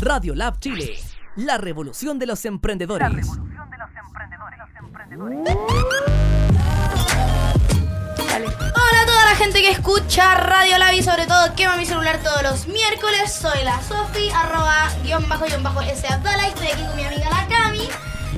Radio Lab Chile, la revolución de los emprendedores. Hola a toda la gente que escucha Radio Lab y sobre todo quema mi celular todos los miércoles. Soy la Sofi, arroba guion bajo guion bajo S Abdala y estoy aquí con mi amiga la Cami,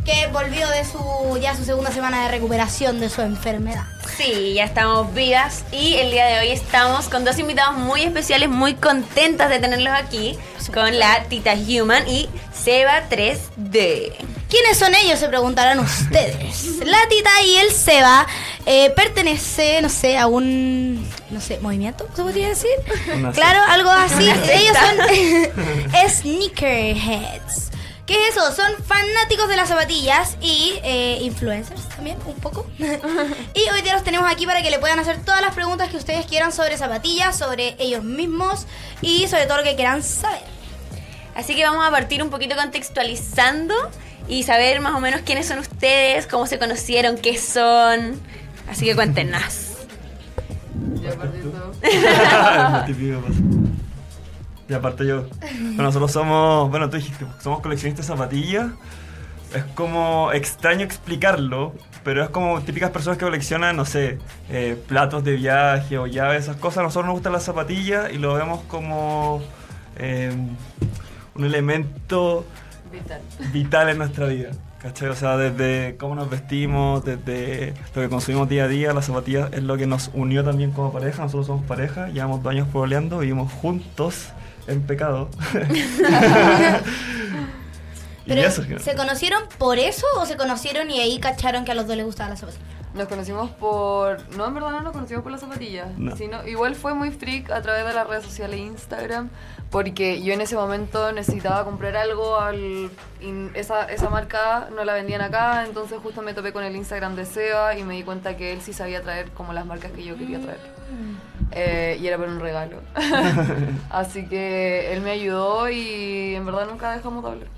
que volvió de su ya su segunda semana de recuperación de su enfermedad. Sí, ya estamos vivas y el día de hoy estamos con dos invitados muy especiales, muy contentas de tenerlos aquí, con la Tita Human y Seba 3D. ¿Quiénes son ellos? Se preguntarán ustedes. La Tita y el Seba eh, pertenece, no sé, a un, no sé, movimiento, ¿se podría decir? Una claro, algo así. Ellos son sneakerheads. ¿Qué es eso? Son fanáticos de las zapatillas y eh, influencers también, un poco. y hoy día los tenemos aquí para que le puedan hacer todas las preguntas que ustedes quieran sobre zapatillas, sobre ellos mismos y sobre todo lo que quieran saber. Así que vamos a partir un poquito contextualizando y saber más o menos quiénes son ustedes, cómo se conocieron, qué son. Así que cuéntenos. Ya perdí todo. Y aparte yo. Bueno, nosotros somos, bueno, tú dijiste, somos coleccionistas de zapatillas. Es como extraño explicarlo, pero es como típicas personas que coleccionan, no sé, eh, platos de viaje o llaves, esas cosas. A nosotros nos gustan las zapatillas y lo vemos como eh, un elemento Vital. vital en nuestra vida. ¿Cachai? O sea, desde cómo nos vestimos, desde lo que consumimos día a día, las zapatillas es lo que nos unió también como pareja. Nosotros somos pareja, llevamos dos años pololeando, vivimos juntos en pecado. Pero, eso, ¿se conocieron por eso o se conocieron y ahí cacharon que a los dos les gustaba la zapatilla? Nos conocimos por. No, en verdad no nos conocimos por las zapatillas. No. Sino, igual fue muy freak a través de las redes sociales e Instagram. Porque yo en ese momento necesitaba comprar algo. Al, y esa, esa marca no la vendían acá. Entonces, justo me topé con el Instagram de Seba y me di cuenta que él sí sabía traer como las marcas que yo quería traer. Eh, y era por un regalo. Así que él me ayudó y en verdad nunca dejamos de hablar.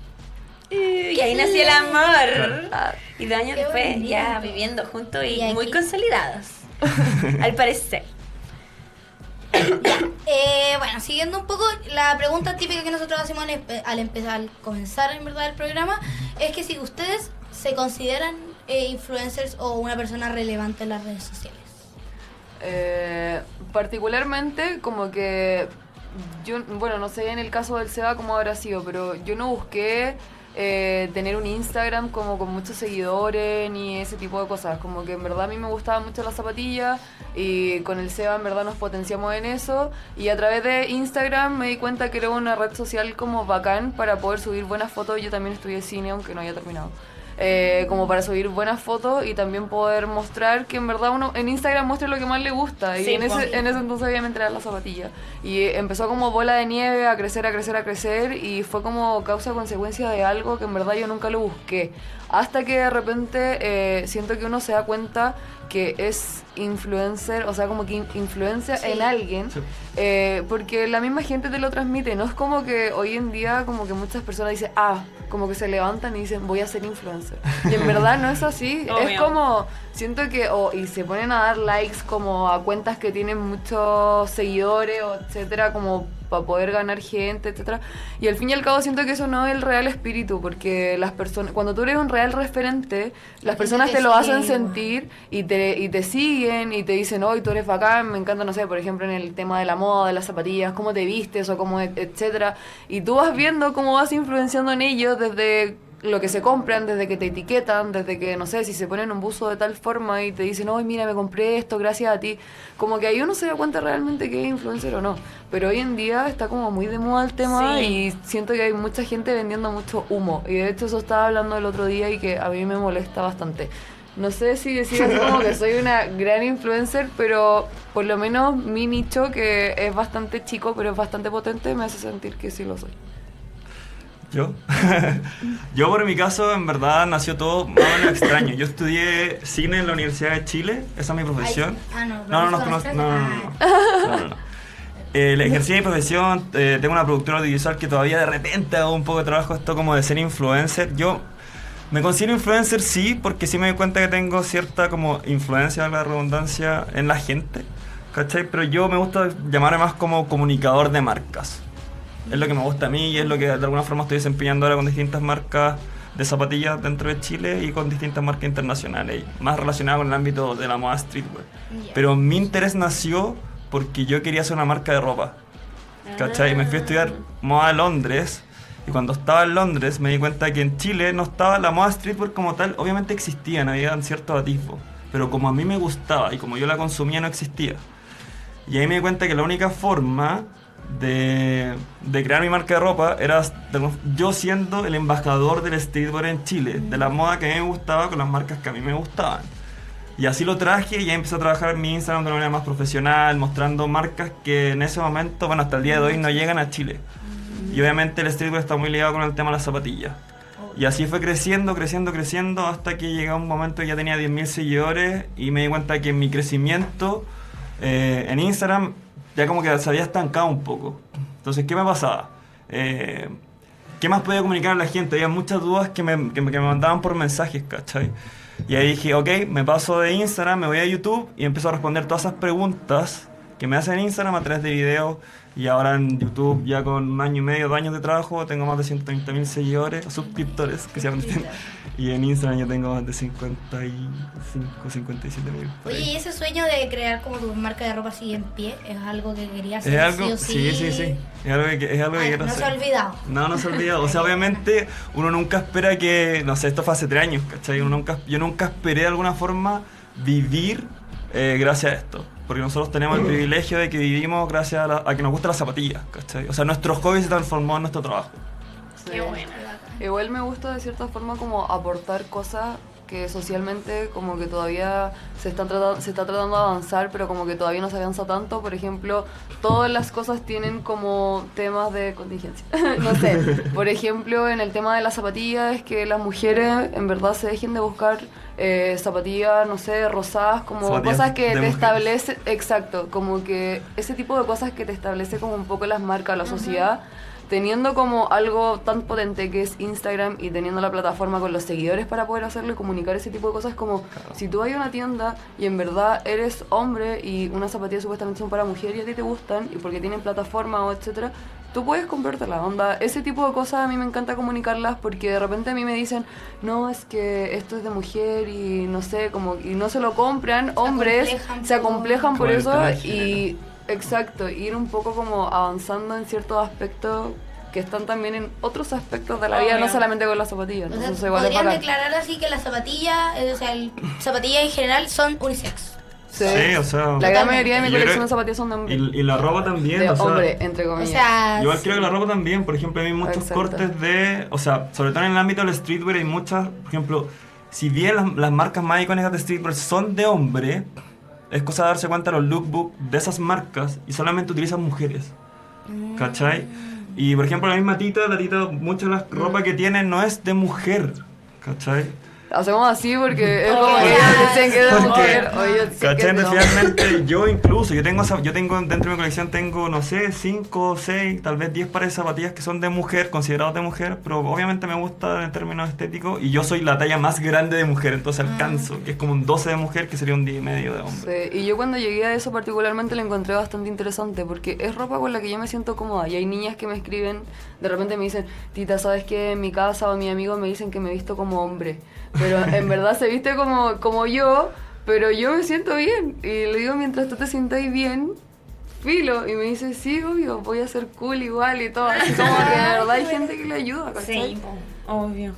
Y ahí nació el amor. Y dos años Qué después bonito. ya viviendo juntos y, muy consolidados. Al parecer. Eh, bueno, siguiendo un poco la pregunta típica que nosotros hacemos al, empe- al empezar, al comenzar en verdad el programa, es que si ustedes se consideran eh, influencers o una persona relevante en las redes sociales. Eh, particularmente como que yo, bueno, no sé en el caso del Seba cómo habrá sido, pero yo no busqué eh, tener un Instagram como con muchos seguidores ni ese tipo de cosas. Como que en verdad a mí me gustaban mucho las zapatillas y con el Seba en verdad nos potenciamos en eso. Y a través de Instagram me di cuenta que era una red social como bacán para poder subir buenas fotos. Yo también estudié cine aunque no haya terminado eh, como para subir buenas fotos y también poder mostrar que en verdad uno en Instagram muestre lo que más le gusta. Y Sí, en, ese, en ese entonces obviamente era la zapatilla. Y empezó como bola de nieve a crecer, a crecer, a crecer y fue como causa-consecuencia de algo que en verdad yo nunca lo busqué. Hasta que de repente eh, siento que uno se da cuenta que es influencer, o sea, como que in- influencia Sí. en alguien. Sí. Eh, porque la misma gente te lo transmite, no es como que hoy en día como que muchas personas dicen, ah, como que se levantan y dicen, voy a ser influencer. Y en verdad no es así, es como, siento que, o y se ponen a dar likes como a cuentas que tienen muchos seguidores, etcétera, como para poder ganar gente, etcétera. Y al fin y al cabo siento que eso no es el real espíritu, porque las personas, cuando tú eres un real referente, las personas te te lo hacen sentir y te, y te siguen y te dicen, hoy tú eres bacán, me encanta, no sé, por ejemplo, en el tema de la moda, de las zapatillas, cómo te vistes o cómo, et- etcétera. Y tú vas viendo cómo vas influenciando en ellos desde lo que se compran, desde que te etiquetan, desde que, no sé, si se ponen un buzo de tal forma y te dicen, hoy mira, me compré esto gracias a ti. Como que ahí uno se da cuenta realmente que es influencer o no. Pero hoy en día está como muy de moda el tema Sí. y siento que hay mucha gente vendiendo mucho humo. Y de hecho eso estaba hablando el otro día y que a mí me molesta bastante. No sé si decir como que soy una gran influencer, pero por lo menos mi nicho, que es bastante chico, pero es bastante potente, me hace sentir que sí lo soy. ¿Yo? Yo por mi caso, en verdad, nació todo más o menos extraño. Yo estudié cine en la Universidad de Chile, esa es mi profesión. Ay, ah, no, No, no, no, ¿no no, no, no, no. Eh, ejercí mi profesión, eh, tengo una productora audiovisual que todavía de repente hago un poco de trabajo esto como de ser influencer. Yo me considero influencer sí, porque sí me doy cuenta que tengo cierta como influencia, la redundancia, en la gente, ¿cachai? Pero yo me gusta llamarme más como comunicador de marcas. Es lo que me gusta a mí y es lo que de alguna forma estoy desempeñando ahora con distintas marcas de zapatillas dentro de Chile y con distintas marcas internacionales, más relacionadas con el ámbito de la moda streetwear. Pero mi interés nació porque yo quería hacer una marca de ropa. ¿Cachai? Me fui a estudiar moda a Londres y cuando estaba en Londres me di cuenta que en Chile no estaba la moda streetwear como tal, obviamente existían, había ciertos atisbos, pero como a mí me gustaba y como yo la consumía no existía. Y ahí me di cuenta que la única forma de, de crear mi marca de ropa era yo siendo el embajador del streetwear en Chile, de la moda que a mí me gustaba con las marcas que a mí me gustaban. Y así lo traje y ya empecé a trabajar en mi Instagram de una manera más profesional, mostrando marcas que en ese momento, bueno, hasta el día de hoy no llegan a Chile. Y obviamente el streetwear está muy ligado con el tema de las zapatillas. Y así fue creciendo, creciendo, creciendo, hasta que llegó un momento que ya tenía 10.000 seguidores y me di cuenta que mi crecimiento eh, en Instagram ya como que se había estancado un poco. Entonces, ¿qué me pasaba? Eh, ¿Qué más podía comunicar a la gente? Había muchas dudas que me, que que me mandaban por mensajes, ¿cachai? Y ahí dije, ok, me paso de Instagram, me voy a YouTube y empiezo a responder todas esas preguntas que me hacen en Instagram a través de videos. Y ahora en YouTube, ya con un año y medio, dos años de trabajo, tengo más de 130 mil seguidores, suscriptores, que se llaman. Y en Instagram yo tengo más de 55, 57 mil. Oye, ¿y ese sueño de crear como tu marca de ropa sigue en pie? ¿Es algo que querías hacer Es algo, sí o sí, sí, sí. Es algo que, es algo que Ay, no se hacer. ha olvidado. No, no se ha olvidado. O sea, obviamente uno nunca espera que, no sé, esto fue hace tres años, ¿cachai? Uno nunca, yo nunca esperé de alguna forma vivir eh, gracias a esto. Porque nosotros tenemos el privilegio de que vivimos gracias a, la- a que nos gusta la zapatilla, ¿cachai? O sea, nuestro hobby se transformó en nuestro trabajo. Sí. Qué buena. Igual me gusta de cierta forma como aportar cosas que socialmente como que todavía se, están tratando, se está tratando de avanzar, pero como que todavía no se avanza tanto. Por ejemplo, todas las cosas tienen como temas de contingencia. no sé, por ejemplo, en el tema de las zapatillas es que las mujeres en verdad se dejen de buscar eh, zapatillas, no sé, rosadas, como Zapatillas cosas que te mujeres. establece, exacto, como que ese tipo de cosas que te establece como un poco las marcas, la sociedad teniendo como algo tan potente que es Instagram y teniendo la plataforma con los seguidores para poder hacerlo y comunicar ese tipo de cosas como si tú vas a una tienda y en verdad eres hombre y unas zapatillas supuestamente son para mujer y a ti te gustan y porque tienen plataforma o etcétera tú puedes comprarte la onda. Ese tipo de cosas a mí me encanta comunicarlas porque de repente a mí me dicen no es que esto es de mujer y no sé como y no se lo compran hombres acomplejan se acomplejan por Por eso y Exacto, ir un poco como avanzando en ciertos aspectos que están también en otros aspectos de la vida, no solamente con las zapatillas. O sea, Entonces, podrían declarar así que las zapatillas, eh, o sea, el, zapatillas en general son unisex. Sí. Sí, o sea. La gran mayoría de mi colección de zapatillas son de hombre. Y, y la ropa también, de o sea, hombre, entre O comillas. sea, Igual creo que la ropa también, por ejemplo, hay muchos Exacto. cortes de, o sea, sobre todo en el ámbito del streetwear hay muchas, por ejemplo, si bien las, las marcas más icónicas de streetwear son de hombre, es cosa de darse cuenta los lookbooks de esas marcas y solamente utilizan mujeres, ¿cachai? Y por ejemplo la misma Tita, la Tita, mucha de la ropa que tiene no es de mujer, ¿cachai? Hacemos así porque es como que ellos dicen que es mujer. o ellos dicen que hombre. finalmente yo incluso, yo tengo, yo tengo dentro de mi colección tengo, no sé, 5, 6, tal vez 10 pares de zapatillas que son de mujer, considerados de mujer, pero obviamente me gusta en términos estéticos y yo soy la talla más grande de mujer, entonces alcanzo, que es como un 12 de mujer que sería un 10 y medio de hombre. Sí, y yo cuando llegué a eso particularmente lo encontré bastante interesante porque es ropa con la que yo me siento cómoda y hay niñas que me escriben, de repente me dicen, Tita, ¿sabes qué? En mi casa o mi amigo me dicen que me he visto como hombre, pero en verdad se viste como, como yo, pero yo me siento bien y le digo, mientras tú te sientas bien, filo, y me dice, sí, obvio, voy a ser cool igual y todo, así como que de verdad hay gente que le ayuda, ¿cachai? Sí, obvio.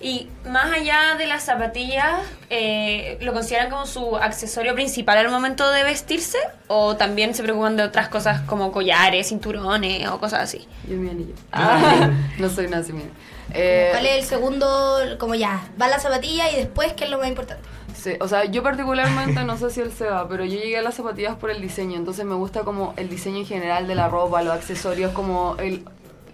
Y más allá de las zapatillas, eh, ¿lo consideran como su accesorio principal al momento de vestirse? ¿O también se preocupan de otras cosas como collares, cinturones o cosas así? Yo mi anillo. Ah, no soy nazi, mira. Eh, ¿Cuál es el segundo? Como ya, va la zapatilla y después, ¿qué es lo más importante? Sí, o sea, yo particularmente no sé si él se va, pero yo llegué a las zapatillas por el diseño, entonces me gusta como el diseño en general de la ropa, los accesorios, como el,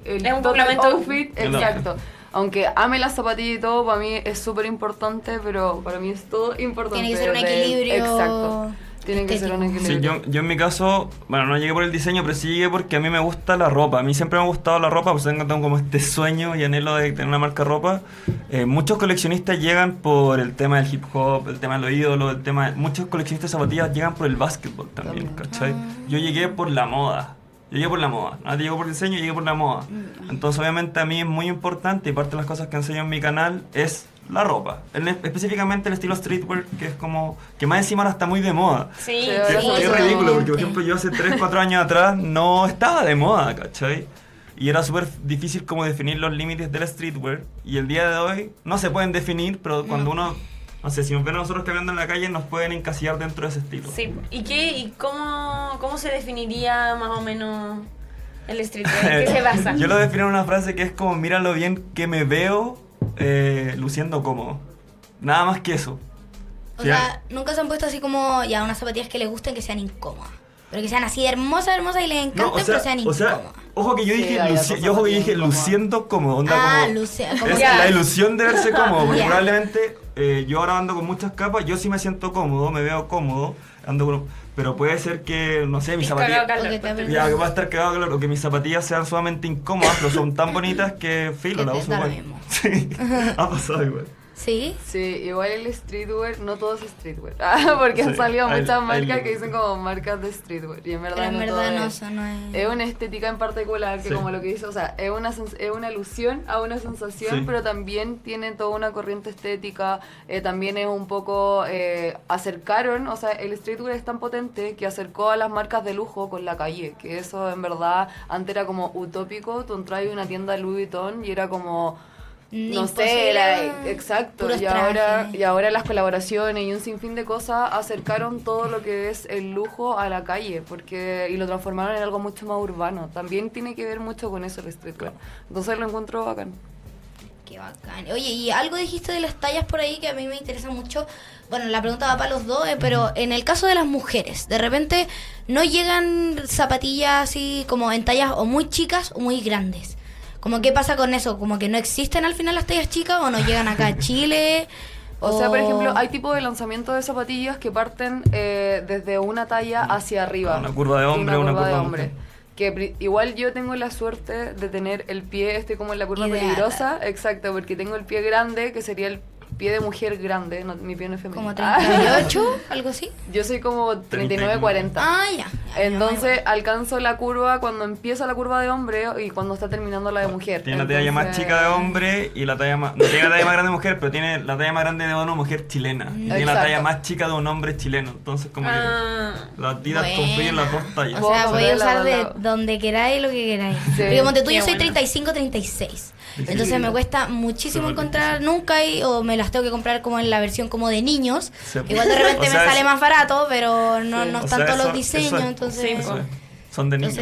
el Es un complemento. outfit, exacto. Aunque ame las zapatillas y todo, para mí es súper importante, pero para mí es todo importante. Tiene que ser un equilibrio Exacto. Tiene que ser un equilibrio. Sí, yo, yo en mi caso, bueno, no llegué por el diseño, pero sí llegué porque a mí me gusta la ropa. A mí siempre me ha gustado la ropa, pues tengo, como este sueño y anhelo de tener una marca de ropa. Eh, muchos coleccionistas llegan por el tema del hip hop, el tema de los ídolos, el tema... Muchos coleccionistas de zapatillas llegan por el básquetbol también, También. ¿cachai? Yo llegué por la moda. Llegué por la moda, no llegué por diseño, llegué por la moda. Mm. Entonces obviamente a mí es muy importante y parte de las cosas que enseño en mi canal es la ropa. El- específicamente el estilo streetwear, que es como, que más encima ahora está muy de moda. Sí, Sí, Que- sí. ridículo, porque por ejemplo yo hace 3, 4 años atrás no estaba de moda, ¿cachai? Y era súper difícil como definir los límites del streetwear. Y el día de hoy no se pueden definir, pero cuando uno, no sé, si nos ven a nosotros caminando en la calle nos pueden encasillar dentro de ese estilo. Sí. ¿Y qué? ¿Y cómo, cómo se definiría más o menos el streetwear? ¿En qué se basa? Yo lo defino en una frase que es como, mira lo bien que me veo eh, luciendo cómodo. Nada más que eso. O Sí, sea, nunca se han puesto así como ya unas zapatillas que les gusten que sean incómodas. Pero que sean así de hermosas, hermosas y les encanten, No, o sea, pero sean o sea, incómodas. ojo que yo Sí, dije, cosas yo, ojo que dije incómodas. luciendo cómodo, onda Ah, como luce, como es la ilusión de verse cómodo, porque probablemente eh, yo ahora ando con muchas capas, yo sí me siento cómodo, me veo cómodo, ando con- pero puede ser que no sé, mis zapatillas calor, ya que va a estar cagado de calor, o que mis zapatillas sean sumamente incómodas, pero son tan bonitas que filo, Que la uso igual. Sí, ha pasado igual. ¿Sí? Sí, igual el streetwear, no todo es streetwear. Ah, porque han Sí, salido hay- muchas hay marcas que dicen como marcas de streetwear. Y en verdad Pero en no verdad todo no, es. no es... Es una estética en particular que Sí. como lo que dice, o sea, es una, es una alusión a una sensación, Sí. pero también tiene toda una corriente estética, eh, también es un poco, eh, acercaron, o sea, el streetwear es tan potente que acercó a las marcas de lujo con la calle, que eso en verdad antes era como utópico, tú entras a una tienda Louis Vuitton y era como... No Imposible, sé, era exacto. puros Y ahora, trajes. y ahora las colaboraciones y un sinfín de cosas acercaron todo lo que es el lujo a la calle porque y lo transformaron en algo mucho más urbano. También tiene que ver mucho con eso el streetwear. Entonces lo encuentro bacán. Qué bacán. Oye, y algo dijiste de las tallas por ahí que a mí me interesa mucho. Bueno, la pregunta va para los dos, eh, pero en el caso de las mujeres, de repente no llegan zapatillas así como en tallas o muy chicas o muy grandes. Como qué pasa con eso, como que no existen al final las tallas chicas o no llegan acá a Chile. O sea, por ejemplo, hay tipos de lanzamiento de zapatillas que parten eh, desde una talla hacia arriba. Una curva de hombre, una curva de hombre. Que igual yo tengo la suerte de tener el pie este como en la curva Ideal. peligrosa, exacto, porque tengo el pie grande, que sería el pie de mujer grande, no, mi pie no es femenino. Como 38, algo así. Yo soy como 39, 40. Ah, ya. ya, Entonces alcanzo la curva cuando empieza la curva de hombre y cuando está terminando la de mujer. Tiene la talla más chica de hombre y la talla más. No tiene la talla más grande de mujer, pero tiene la talla más grande de una mujer chilena. Y tiene la talla más chica de un hombre chileno. Entonces, como Ah. que las Adidas confluyen las dos tallas. O sea, Vos voy a podés usar de donde queráis lo que queráis. Sí. Porque como te tú, yo soy bueno. 35-36. Entonces me cuesta muchísimo encontrar nunca hay, o me las tengo que comprar como en la versión como de niños. Sí. Igual de repente O sea, me sale es- más barato, pero no, Sí. no O están sea, todos eso- los diseños, es- entonces... Son de niños.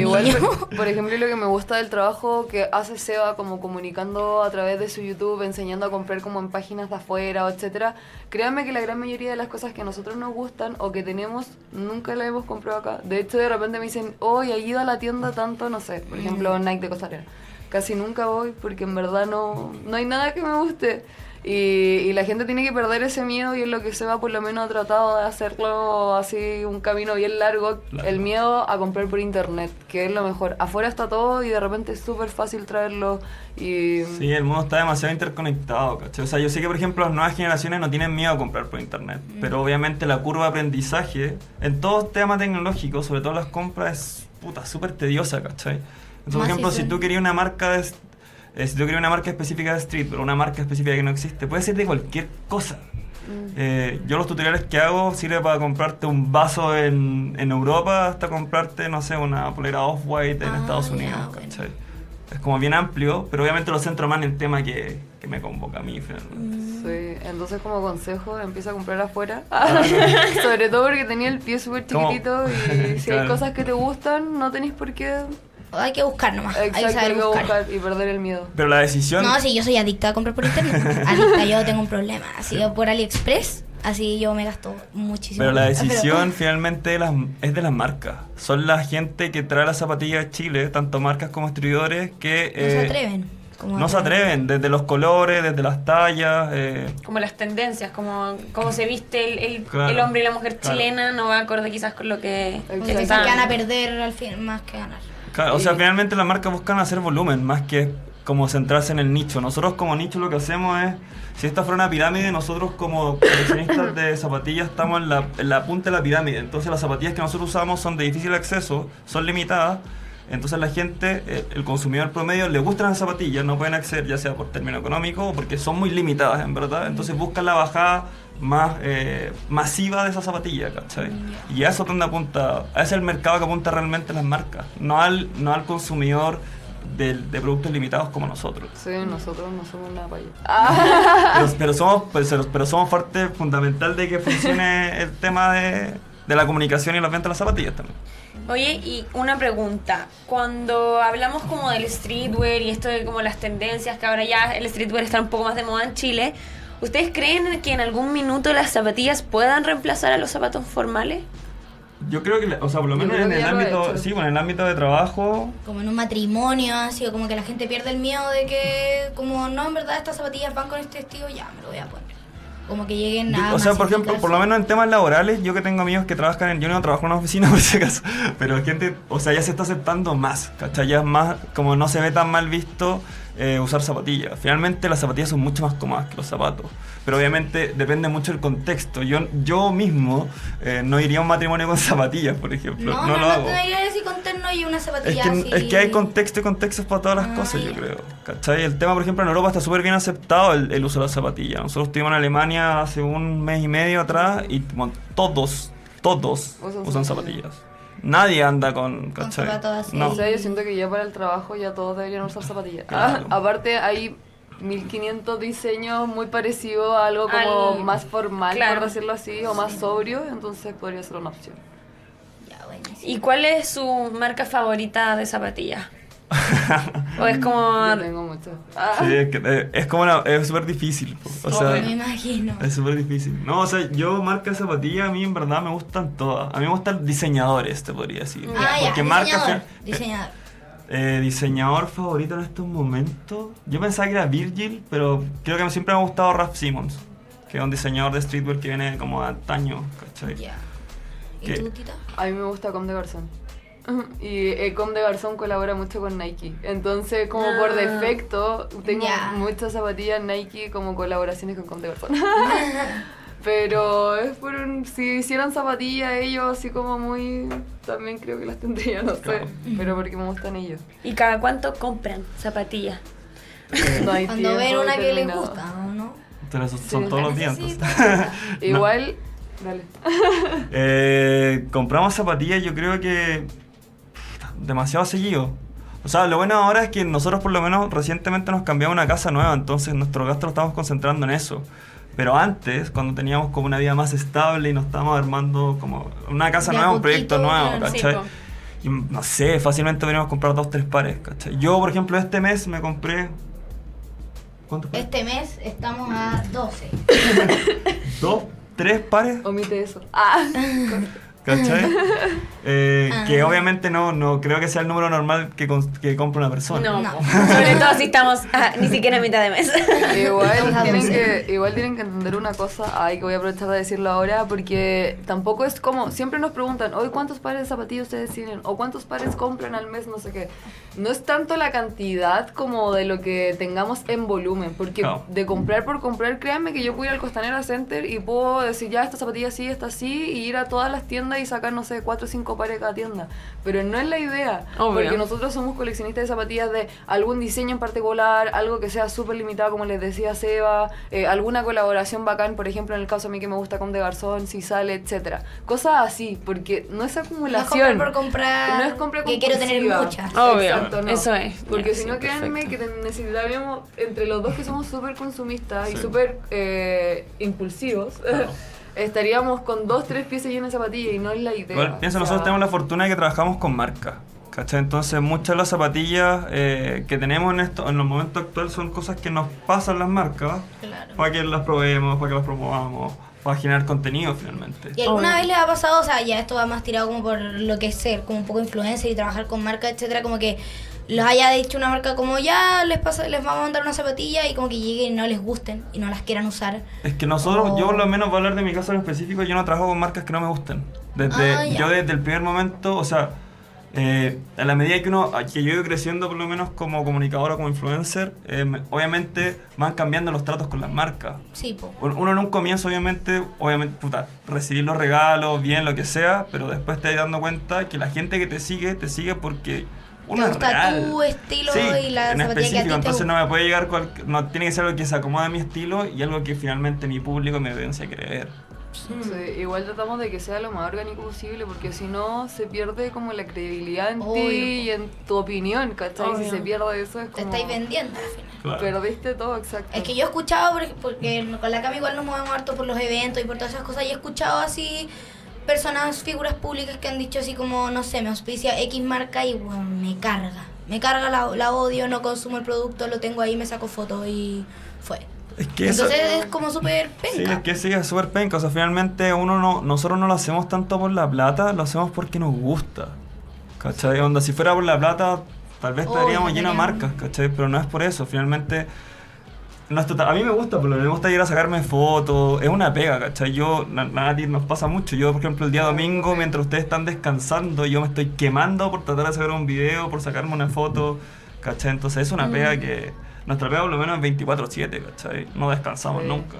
Igual, por, por ejemplo, lo que me gusta del trabajo que hace Seba, como comunicando a través de su YouTube, enseñando a comprar como en páginas de afuera, etcétera. Créanme que la gran mayoría de las cosas que a nosotros nos gustan o que tenemos, nunca las hemos comprado acá. De hecho, de repente me dicen, hoy he ido a la tienda tanto, no sé, por ejemplo, Nike de Costa Rica. Casi nunca voy porque en verdad no, no hay nada que me guste. Y, y la gente tiene que perder ese miedo y es lo que Seba por lo menos ha tratado de hacerlo así un camino bien largo. Claro. El miedo a comprar por internet, que es lo mejor. Afuera está todo y de repente es súper fácil traerlo. Y Sí, el mundo está demasiado interconectado, ¿cachai? O sea, yo sé que, por ejemplo, las nuevas generaciones no tienen miedo a comprar por internet, pero obviamente la curva de aprendizaje en todo tema tecnológico, sobre todo las compras, es puta, súper tediosa, ¿cachai? Entonces, por ejemplo, si tú querías una marca de, eh, si tú querías una marca específica de street, pero una marca específica que no existe, puede ser de cualquier cosa. Eh, yo los tutoriales que hago sirve para comprarte un vaso en, en Europa hasta comprarte, no sé, una polera off-white en Ah, Estados Unidos, bueno. ¿cachai? Es como bien amplio, pero obviamente lo centro más en el tema que, que me convoca a mí. finalmente. Sí, entonces como consejo, empieza a comprar afuera. Sobre todo porque tenía el pie súper ¿Cómo? chiquitito y si hay Claro. cosas que te gustan, no tenéis por qué Hay que buscar nomás, hay que exacto, hay saber que buscar. buscar y perder el miedo. Pero la decisión... No, sí, yo soy adicta a comprar por internet. adicta, yo tengo un problema. Así que por AliExpress, así yo me gasto muchísimo. Pero la Pero- decisión finalmente de las- es de las marcas. Son la gente que trae las zapatillas a Chile, tanto marcas como distribuidores, que... no se eh, atreven. como No se atreven, desde los colores, desde las tallas. eh, Como las tendencias, como cómo se viste el, el, Claro. el hombre y la mujer Claro. chilena, no va acorde quizás con lo que que que van a perder al fin, más que ganar. Claro, o sea, finalmente las marcas buscan hacer volumen, más que como centrarse en el nicho. Nosotros como nicho lo que hacemos es, si esta fuera una pirámide, nosotros como coleccionistas de zapatillas estamos en la, en la punta de la pirámide. Entonces las zapatillas que nosotros usamos son de difícil acceso, son limitadas. Entonces la gente, eh, el consumidor promedio, le gustan las zapatillas, no pueden acceder ya sea por término económico o porque son muy limitadas en verdad. Entonces buscan la bajada más eh, masiva de esa zapatilla, ¿cachai? Y a eso donde apunta, a ese es el mercado que apunta realmente las marcas, no al, no al consumidor de, de productos limitados como nosotros. Sí, nosotros no somos nada para Pero, pero somos, pero, pero somos parte fundamental de que funcione el tema de, de la comunicación y la venta de las zapatillas también. Oye, y una pregunta. Cuando hablamos como del streetwear y esto de como las tendencias, que ahora ya el streetwear está un poco más de moda en Chile, ¿ustedes creen que en algún minuto las zapatillas puedan reemplazar a los zapatos formales? Yo creo que, o sea, por lo menos en el ámbito, sí, bueno, en el ámbito de trabajo, Como en un matrimonio, así o como que la gente pierde el miedo de que, como no, en verdad estas zapatillas van con este estilo, ya me lo voy a poner. Como que lleguen a. o sea, por ejemplo, por lo menos en temas laborales, yo que tengo amigos que trabajan en. Yo no trabajo en una oficina por si acaso, pero gente, o sea, ya se está aceptando más, ¿cachai? Ya es más, como no se ve tan mal visto eh, usar zapatillas. Finalmente, las zapatillas son mucho más cómodas que los zapatos, pero obviamente depende mucho del contexto. Yo, yo mismo eh, no iría a un matrimonio con zapatillas, por ejemplo, No, no, no, lo no, hago. te diría así con terno y una Es zapatilla que, así. es que hay contexto y contextos para todas las Ah, cosas, yo creo. ¿Cachai? El tema, por ejemplo, en Europa está súper bien aceptado el, el uso de las zapatillas. Nosotros estuvimos en Alemania hace un mes y medio atrás y bueno, todos, todos Usan usan zapatillas. Nadie anda con, Con zapatos así. No. O sea, yo siento que ya para el trabajo ya todos deberían usar zapatillas. Claro. Ah, aparte hay 1500 diseños muy parecidos a algo como Al- más formal, claro. por decirlo así, o más sobrio, entonces podría ser una opción. Ya, buenísimo. ¿Y cuál es su marca favorita de zapatillas? ¿O es como... Yo tengo muchas. Ah, Sí, es, que, eh, es como una- es súper difícil. po. O sea, me imagino. es súper difícil. No, o sea, yo marca de zapatillas a mí en verdad me gustan todas. A mí me gustan diseñadores, te podría decir. Ah, ya, Porque marca diseñador. fe- Diseñador. Eh, diseñador favorito en estos momentos. Yo pensaba que era Virgil, pero creo que siempre me ha gustado Ralph Simmons, que es un diseñador de streetwear que viene como de antaño, ¿cachai? Ya. ¿Y tú, Tita? a mí me gusta Com de Garzón. Y eh, Com de Garzón colabora mucho con Nike. Entonces, como por Ah. defecto, tengo muchas zapatillas Nike como colaboraciones con Com de Garzón. Pero es por un, si hicieran zapatillas ellos así como muy... También creo que las tendría, no sé. Pero porque me gustan ellos. ¿Y cada cuánto compran zapatillas? No hay Cuando ven una que les gusta, ¿o no? Son- Sí. todos los días. Igual... Dale. Eh, compramos zapatillas, yo creo que demasiado seguido. O sea, lo bueno ahora es que nosotros por lo menos recientemente nos cambiamos a una casa nueva, entonces nuestro gasto lo estamos concentrando en eso. Pero antes, cuando teníamos como una vida más estable y nos estábamos armando como una casa nueva, un proyecto nuevo, ¿cachai? y no sé, fácilmente podríamos comprar dos, tres pares, ¿cachai? Yo, por ejemplo, este mes me compré... ¿Cuántos pares? Este mes estamos a 12. ¿Dos? ¿Tres pares? Omite eso. Ah. ¿Cachai? Eh, que Ah. obviamente no, no creo que sea el número normal que, que compra una persona. No, No. sobre todo si estamos ah, ni siquiera a mitad de mes. Igual tienen, que, igual tienen que entender una cosa, ay, que voy a aprovechar de decirlo ahora, porque tampoco es como, siempre nos preguntan, hoy cuántos pares de zapatillas ustedes tienen, o cuántos pares compran al mes, no sé qué. No es tanto la cantidad como de lo que tengamos en volumen, porque de comprar por comprar, créanme que yo puedo ir al Costanera Center y puedo decir, ya, esta zapatilla sí, esta sí, y ir a todas las tiendas y sacar, no sé, cuatro o cinco pares de cada tienda. Pero no es la idea, Obvio. porque nosotros somos coleccionistas de zapatillas de algún diseño en particular, algo que sea súper limitado, como les decía Seba, eh, alguna colaboración bacán, por ejemplo, en el caso a mí que me gusta con De Garzón, si sale, etcétera. Cosas así, porque no es No es acumulación. comprar por comprar. No es compra Que quiero tener muchas. Obvio, Exacto, no. eso es. Porque Ya, si sí, no, créanme que perfecto. necesitaríamos, entre los dos que somos súper consumistas y Sí. súper eh, impulsivos, estaríamos con dos, tres piezas llenas de zapatillas y no es la idea. Igual pienso, O sea, nosotros tenemos la fortuna de que trabajamos con marca. ¿Cachai? Entonces muchas de las zapatillas eh, que tenemos en esto, en los momentos actuales son cosas que nos pasan las marcas Claro. para que las probemos, para que las promovamos, para generar contenido finalmente. ¿Y alguna Obvio. vez les ha pasado, o sea, ya esto va más tirado como por lo que es ser, como un poco influencer y trabajar con marca, etcétera, como que los haya dicho una marca como ya les pasa, les vamos a mandar una zapatilla y como que lleguen y no les gusten y no las quieran usar? Es que nosotros, Oh. yo por lo menos voy a hablar de mi caso en específico, yo no trabajo con marcas que no me gusten. Desde, Ah, yo desde el primer momento, o sea, eh, a la medida que uno, que yo he ido creciendo por lo menos como comunicador o como influencer, eh, me- obviamente van cambiando los tratos con las marcas. Sí, po. Uno uno en un comienzo, obviamente, obviamente, puta, recibir los regalos, bien, lo que sea, pero después te vas dando cuenta que la gente que te sigue, te sigue porque Te es gusta real. tu estilo Sí, y la en zapatilla que a ti específico, te entonces no me puede llegar, cual- no, tiene que ser algo que se acomode a mi estilo y algo que finalmente mi público me vence a creer. Sí, igual tratamos de que sea lo más orgánico posible porque si no se pierde como la credibilidad en ti y en tu opinión, ¿cachai? Si se pierde eso es Te como... estáis vendiendo al final. Claro. Perdiste todo, exacto. Es que yo he escuchado, porque, porque con la Cami igual nos movemos harto por los eventos y por todas esas cosas, y he escuchado así personas, figuras públicas que han dicho así como, no sé, me auspicia X marca y bueno, me carga. Me carga, la, la odio, no consumo el producto, lo tengo ahí, me saco fotos y fue. Es que eso... Entonces es como súper Sí, penca. es que sí, es súper penca. O sea, finalmente uno no, nosotros no lo hacemos tanto por la plata, lo hacemos porque nos gusta. ¿Cachai? Onda, si fuera por la plata, tal vez estaríamos llenos de marcas, ¿cachai? Pero no es por eso. Finalmente, no es total- a mí me gusta, pero me gusta ir a sacarme fotos. Es una pega, ¿cachai? Yo, na- nadie nos pasa mucho. Yo, por ejemplo, el día domingo, mientras ustedes están descansando, yo me estoy quemando por tratar de sacar un video, por sacarme una foto, ¿cachai? Entonces es una pega que. Nuestra pega por lo menos es 24-7, ¿cachai? No descansamos Sí. nunca.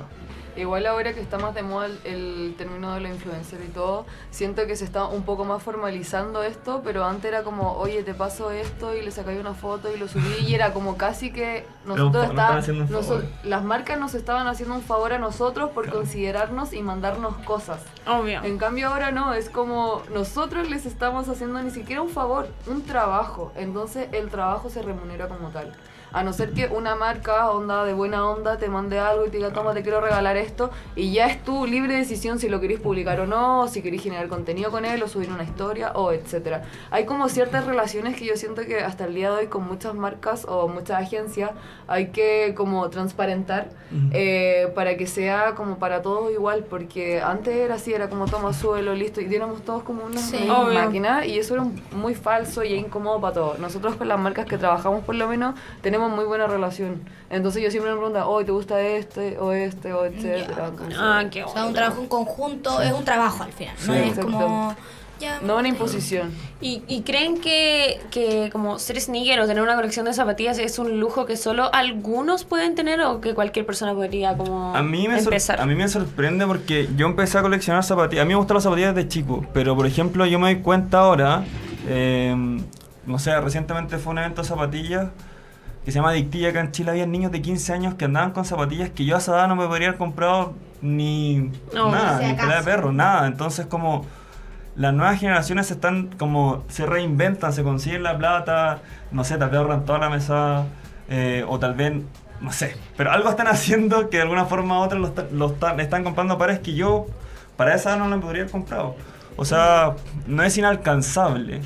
Igual ahora que está más de moda el, el término de la influencer y todo, siento que se está un poco más formalizando esto, pero antes era como, oye, te paso esto y le sacáis una foto y lo subí y era como casi que nosotros nos está- favor. las marcas nos estaban haciendo un favor a nosotros por Claro. considerarnos y mandarnos cosas. Obvio. En cambio ahora no, es como nosotros les estamos haciendo ni siquiera un favor, un trabajo. Entonces el trabajo se remunera como tal. A no ser que una marca, onda de buena onda, te mande algo y te diga, toma, te quiero regalar esto. Y ya es tu libre decisión si lo querés publicar o no, o si querés generar contenido con él, o subir una historia, o etcétera. Hay como ciertas relaciones que yo siento que hasta el día de hoy con muchas marcas o muchas agencias hay que como transparentar eh, para que sea como para todos igual, porque antes era así, era como toma, súbelo, listo, y éramos todos como una Sí. máquina, y eso era muy falso y incómodo para todos. Nosotros con las marcas que trabajamos por lo menos tenemos muy buena relación. Entonces yo siempre me pregunto, hoy ¿te gusta este o este o etcétera? Entonces, Ah, qué O bueno. sea, un trabajo en conjunto es un trabajo al final, no Sí. es Exacto. como... Ya, no una imposición. ¿Y, y creen que, que como ser sneaker o tener una colección de zapatillas es un lujo que solo algunos pueden tener o que cualquier persona podría como A mí, me empezar? a mí me sorprende porque yo empecé a coleccionar zapatillas. A mí me gustan las zapatillas desde chico, pero por ejemplo, yo me doy cuenta ahora, eh, no sé, recientemente fue un evento de zapatillas que se llama Dictilla acá en Chile. Había niños de 15 años que andaban con zapatillas que yo a esa edad no me podría haber comprado ni No, nada, si ni pelea de perro, nada. Entonces, como las nuevas generaciones se están como se reinventan, se consiguen la plata, no sé, tal vez ahorran toda la mesa, eh, o tal vez, no sé, pero algo están haciendo que de alguna forma u otra lo, está- lo están, están comprando pares que yo para esa edad no lo podría haber comprado. O sea, no es inalcanzable.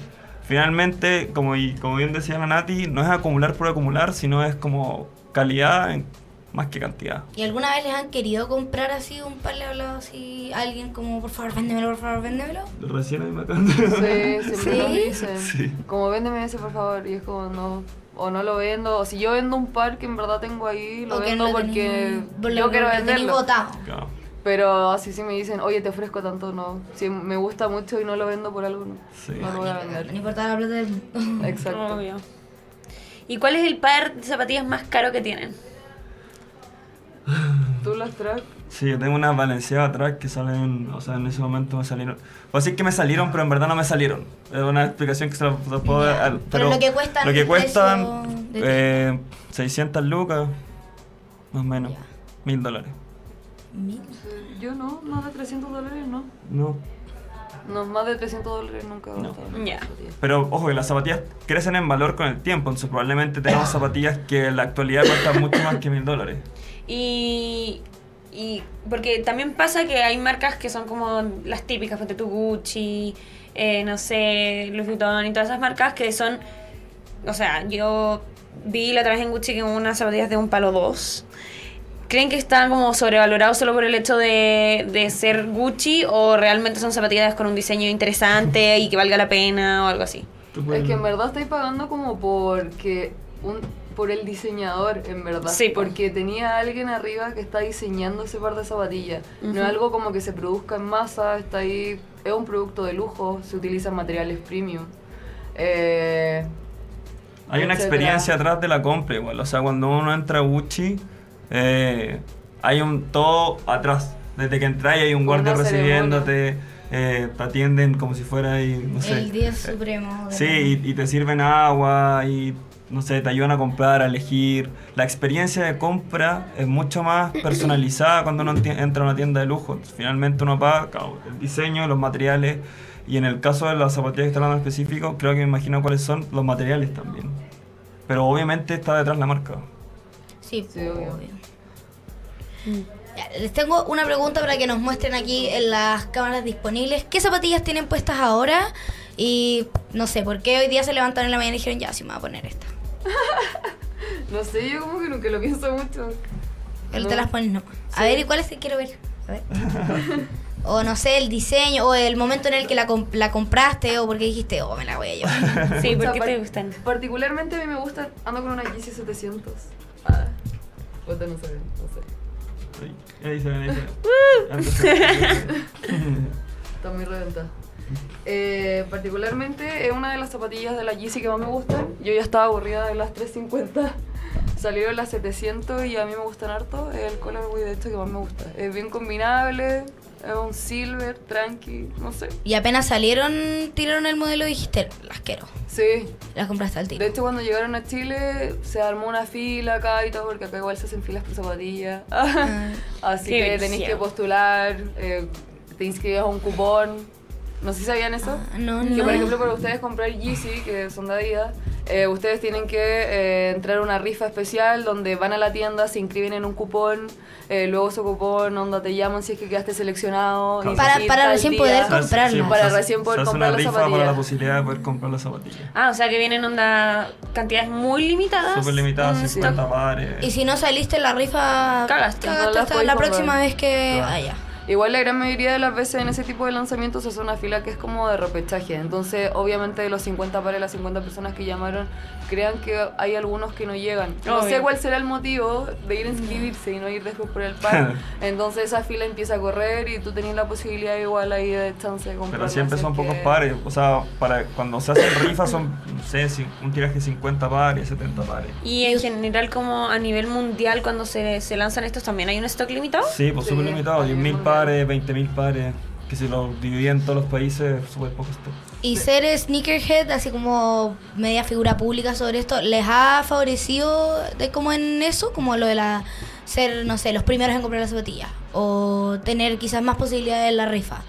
Finalmente, como, y, como bien decía la Nati, no es acumular por acumular, sino es como calidad en- más que cantidad. ¿Y alguna vez les han querido comprar así un par, le ha hablado así a alguien como, por favor, véndemelo, por favor, véndemelo? Recién ahí me acaban de- Sí, siempre ¿Sí? dicen. Sí. Como véndeme ese por favor. Y es como no. O no lo vendo. O si yo vendo un par que en verdad tengo ahí, lo O vendo lo porque lo- yo lo- quiero venderlo. botado. Claro. Pero así sí me dicen, oye, te ofrezco tanto, no. Si me gusta mucho y no lo vendo por algo, no, Sí. no lo voy a No vender. importa la plata del mundo. Exacto. Obvio. ¿Y cuál es el par de zapatillas más caro que tienen? ¿Tú las traes? Sí, yo tengo unas Valenciaga atrás que salen, o sea, en ese momento me salieron. Puedo decir que me salieron, pero en verdad no me salieron. Es una explicación que se la, puedo dar. pero lo que cuestan Lo que el cuestan, precio de eh, 600 lucas, más o menos, mil dólares. Mil. Yo no, más de 300 dólares no. No. No, más de 300 dólares nunca he No. zapatillas. Pero ojo que las zapatillas crecen en valor con el tiempo, entonces probablemente tenemos zapatillas que en la actualidad cuestan mucho más que mil dólares. Y, y porque también pasa que hay marcas que son como las típicas, ponte tu Gucci, eh, no sé, Louis Vuitton y todas esas marcas que son, o sea, yo vi la otra vez en Gucci que unas zapatillas de un palo 2. ¿Creen que están como sobrevalorados solo por el hecho de, de ser Gucci o realmente son zapatillas con un diseño interesante y que valga la pena o algo así? Tú puedes- Es que en verdad estáis pagando como porque un por el diseñador, en verdad. Sí, po. Porque tenía alguien arriba que está diseñando ese par de zapatillas. No es algo como que se produzca en masa, está ahí, es un producto de lujo, se utilizan materiales premium. Eh, Hay una experiencia atrás de la compra igual. O sea, cuando uno entra a Gucci, eh, hay un todo atrás. Desde que entras hay un guardia Una recibiéndote, eh, te atienden como si fuera ahí, no sé. El Dios supremo. de Sí, y, y te sirven agua y no sé, te ayudan a comprar, a elegir. La experiencia de compra es mucho más personalizada cuando uno entra a una tienda de lujo. Finalmente uno paga el diseño, los materiales y en el caso de las zapatillas que está hablando en específico, creo que me imagino cuáles son los materiales también. Pero obviamente está detrás la marca. Sí, Sí, obvio. Ya, les tengo una pregunta para que nos muestren aquí en las cámaras disponibles. ¿Qué zapatillas tienen puestas ahora? Y no sé, ¿por qué hoy día se levantaron en la mañana y dijeron, ya, sí me voy a poner esta? no sé, yo como que nunca lo pienso mucho. Él No. te las pones no. A Sí. ver, ¿y cuáles que quiero ver? A ver. o no sé, el diseño, o el momento en el que la, comp- la compraste, o porque dijiste, oh, me la voy a llevar. Sí, ¿por qué te gustan? Particularmente a mí me gusta, ando con una Yeezy 700. Ah, puta, no sé, no sé. Ahí, ahí se ven, ahí se ven. Está muy reventada. Eh, particularmente es una de las zapatillas de la Yeezy que más me gustan. Yo ya estaba aburrida de las 350. Salieron las 700 y a mí me gustan harto. Es el colorway de esto que más me gusta. Es bien combinable, es un silver, tranqui, no sé. y apenas salieron, tiraron el modelo y dijiste, las quiero. Sí. Las compraste al tiro. De hecho, cuando llegaron a Chile se armó una fila acá y todo, porque acá igual se hacen filas por zapatillas. Así Qué que tenéis vicia. que postular, eh, te inscribes a un cupón. No sé si sabían eso. Ah, no, que no. por ejemplo, para ustedes comprar Yeezy, que son de Adidas, eh, ustedes tienen que eh, entrar a una rifa especial donde van a la tienda, se inscriben en un cupón, eh, luego ese cupón, onda, te llaman si es que quedaste seleccionado. y Para- para recién día- poder sí, Para recién poder comprar una la rifa para la posibilidad de poder comprar la zapatilla. Ah, o sea que vienen onda cantidades muy limitadas. Súper limitada, en 50 stock. pares. Y si no saliste en la rifa, Cagaste, no las hasta la próxima vez que Claro. vaya. Igual la gran mayoría de las veces en ese tipo de lanzamientos se hace una fila que es como de repechaje. Entonces, obviamente de los 50 pares, las 50 personas que llamaron, crean que hay algunos que no llegan. No sé Obvio. cuál será el motivo de ir a inscribirse y no ir después por el par. Entonces esa fila empieza a correr y tú tenías la posibilidad igual ahí de chance de comprar. Pero siempre son pocos pares. O sea, para cuando se hacen rifas son, no sé, un tiraje de 50 pares, 70 pares. Y en general, como a nivel mundial, cuando se, se lanzan estos, ¿también hay un stock limitado? Sí, pues Sí, súper limitado. a nivel 10.000 mundial. Pares, 20.000 pares. Que si lo dividían en todos los países, súper poco stock. Y ser sneakerhead, así como media figura pública sobre esto, ¿les ha favorecido de como en eso? Como lo de la ser, no sé, los primeros en comprar la zapatilla. O tener quizás más posibilidades en la rifa.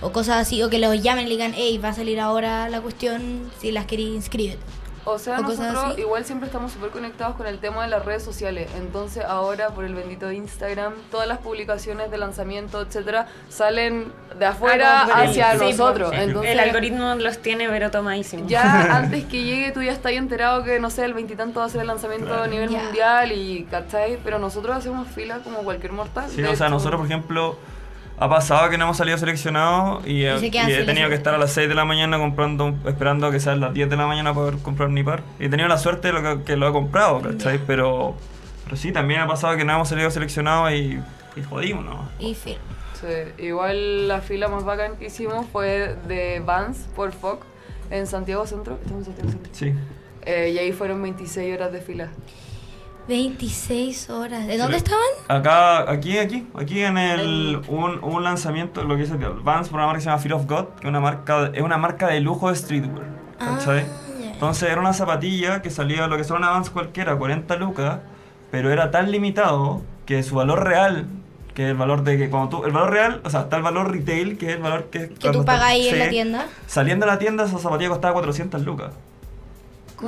O cosas así, o que los llamen y digan, hey, va a salir ahora la cuestión, si las queréis inscríbete. O sea, o nosotros igual siempre estamos súper conectados con el tema de las redes sociales. Entonces ahora por el bendito Instagram, todas las publicaciones de lanzamiento, etcétera, salen de afuera Ah, el- hacia sí, nosotros. Entonces, el algoritmo los tiene, pero tomadísimo. ya antes que llegue tú ya estás enterado que, no sé, el veintitanto va a ser el lanzamiento Claro. a nivel mundial y, ¿cachai? Pero nosotros hacemos fila como cualquier mortal. Sí, o sea, hecho, nosotros, por ejemplo, ha pasado que no hemos salido seleccionados y, he- y tenido que estar a las 6 de la mañana comprando, esperando a que sean las 10 de la mañana para poder comprar mi par. Y he tenido la suerte de lo que, que lo he comprado, ¿cachai? Pero, pero sí, también ha pasado que no hemos salido seleccionados y, y jodimos, ¿no? Y fin. Sí, igual la fila más bacán que hicimos fue de Vans por FOC en Santiago Centro. Estamos en Santiago Centro. Sí. Eh, y ahí fueron 26 horas de fila. 26 horas. ¿De dónde estaban? Acá, aquí, aquí, aquí en el un, un lanzamiento, lo que es el Vans por una marca que se llama Fear of God, que es una marca, es una marca de lujo de streetwear, ¿cachai? Ah. Entonces era una zapatilla que salía lo que son una Vans cualquiera, 40 lucas, pero era tan limitado que su valor real, que el valor de que cuando tú, el valor real, o sea, está el valor retail, que es el valor que... Que tú ahí en la tienda. Saliendo de la tienda esa zapatilla costaba 400 lucas.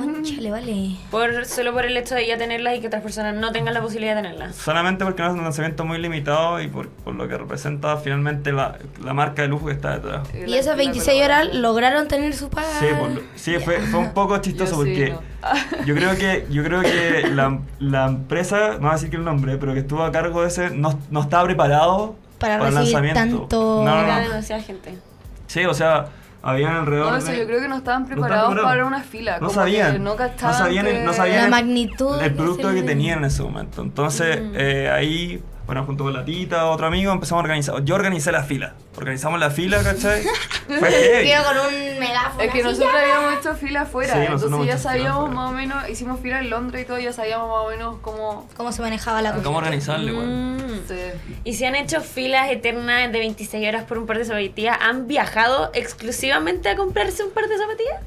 Conchale, vale. Por, solo por el hecho de ya tenerlas y que otras personas no tengan la posibilidad de tenerlas. Solamente porque no es un lanzamiento muy limitado y por, por lo que representa finalmente la, la marca de lujo que está detrás. Y esas 26 horas lograron tener su paga. Sí, por sí fue, fue un poco chistoso Yo sí, porque no. yo creo que yo creo que la, la empresa, no voy a decir que el nombre, pero que estuvo a cargo de ese, no, no estaba preparado Para el recibir lanzamiento. tanto- No, no, Era no. demasiada gente. Sí, o sea, habían alrededor No, eso de- yo creo que no estaban No preparados estaban para una fila. No como sabían. que no no sabían, no sabían La el- magnitud el producto que tenían en ese momento. Entonces, Mm. eh, ahí bueno, junto con la tita, otro amigo, empezamos a organizar. Yo organicé la fila. Organizamos la fila, ¿cachai? Fue heavy. Con un megáfono. Es que nosotros ¡ya! habíamos hecho fila afuera, Sí, nosotros entonces ya sabíamos más o menos, hicimos fila en Londres y todo, ya sabíamos más o menos cómo... ¿Cómo se manejaba la cosa? ¿Cómo organizarle? Mm. Sí. Y si han hecho filas eternas de 26 horas por un par de zapatillas, ¿han viajado exclusivamente a comprarse un par de zapatillas?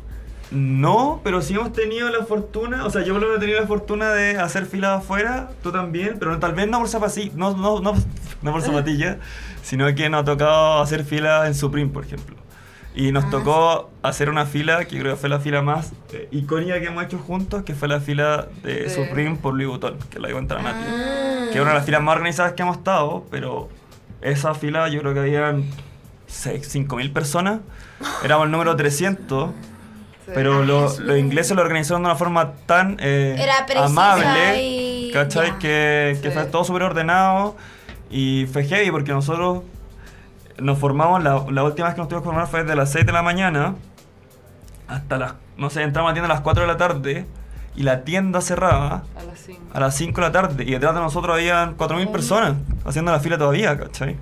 No, pero sí hemos tenido la fortuna, o sea, yo por lo menos he tenido la fortuna de hacer filas afuera, tú también, pero tal vez no por zapatillas, no, no, no, no por zapatillas, sino que nos ha tocado hacer filas en Supreme, por ejemplo. Y nos Ah, tocó hacer una fila que creo que fue la fila más eh, icónica que hemos hecho juntos, que fue la fila de De- Supreme por Louis Vuitton, que la iba a entrar Nati. Ah. Que es una de las filas más organizadas que hemos estado, pero esa fila yo creo que habían 5.000 personas, éramos el número 300. Pero lo- los ingleses lo organizaron de una forma tan eh, Era amable, y ¿cachai? Que, que Sí. fue todo súper ordenado y fue heavy porque nosotros nos formamos, la, la última vez que nos tuvimos que formar fue desde las 6 de la mañana hasta las, no sé, entramos a la tienda a las 4 de la tarde y la tienda cerraba A las 5. a las 5 de la tarde y detrás de nosotros habían 4.000 Oh. personas haciendo la fila todavía, ¿cachai?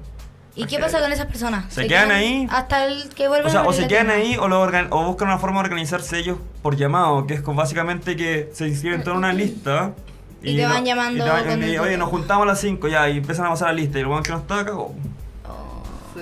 ¿Y qué pasa con esas personas? Se quedan ahí. Hasta el que vuelven O sea, a o se quedan ahí o, lo organ- o buscan una forma de organizarse ellos por llamado, que es con básicamente que se inscriben toda una lista. Y te van llamando y te van- y, te oye, nos juntamos a las 5 ya y empiezan a pasar la lista y el que nos está cagó. Oh. Sí,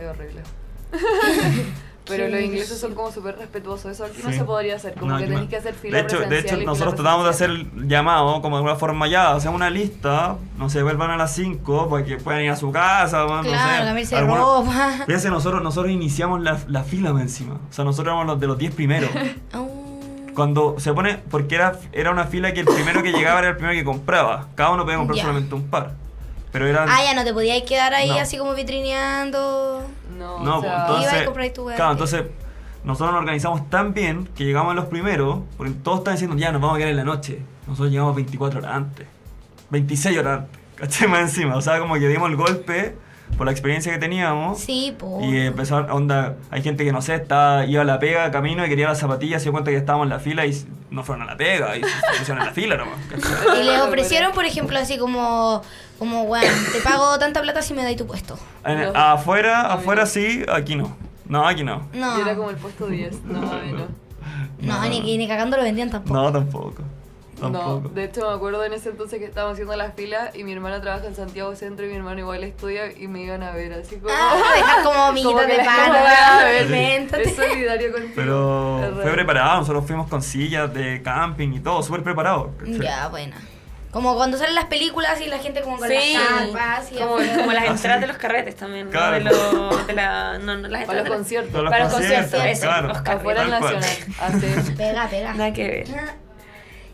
es horrible. Pero los ingleses son como súper respetuosos, eso aquí no se podría hacer, como No, que no. tenéis que hacer fila De hecho, de hecho nosotros tratamos de hacer el llamado como de alguna forma ya, hacemos una lista, no sé, vuelvan a las 5 para que puedan ir a su casa, weón, no Claro, sé. alguna- ropa. Fíjense, nosotros, nosotros iniciamos la, la fila más encima. O sea, nosotros éramos los de los 10 primeros. Oh. Cuando se pone, porque era, era una fila que el primero que llegaba era el primero que compraba. Cada uno podía comprar solamente un par. Pero eran... Ah, ya no te podías quedar ahí No. así como vitrineando. No, No, o sea, pues, entonces... Iba y compráis tu. Claro, entonces nosotros nos organizamos tan bien que llegamos a los primeros, porque todos están diciendo, ya, nos vamos a quedar en la noche. Nosotros llegamos 24 horas antes. 26 horas antes. ¿Cachai? Más encima. O sea, como que dimos el golpe por la experiencia que teníamos. Sí, po. Y empezó, onda, hay gente que no sé, está, iba a la pega, camino y quería las zapatillas, se dio cuenta que estábamos en la fila y no fueron a la pega y se pusieron en la fila nomás. ¿cachai? Y les ofrecieron, por ejemplo, así como, como, bueno, te pago tanta plata si me dais tu puesto. En- No. afuera, A mí afuera no. sí, aquí no. No, aquí no. No, Yo era como el puesto 10, no, mí no. no, ni, ni cagando lo vendían tampoco. No, tampoco. No, Tampoco. de hecho me acuerdo en ese entonces que estábamos haciendo las filas y mi hermana trabaja en Santiago Centro y mi hermano igual estudia y me iban a ver así como... Ah, dejar como amiguitos de weón, invéntate. Es solidario contigo. Pero fue preparado, nosotros fuimos con sillas de camping y todo, súper preparado. Ya, buena. Como cuando salen las películas y la gente como con Sí, las carpas y como, como las Ah, entradas de los carretes también, ¿no? Claro. De, los- de la, no, no, las Para los conciertos. Para los Para los conciertos, conciertos, eso, claro. los carretes. Afuera el nacional. Así. Pega, pega. Nada que ver.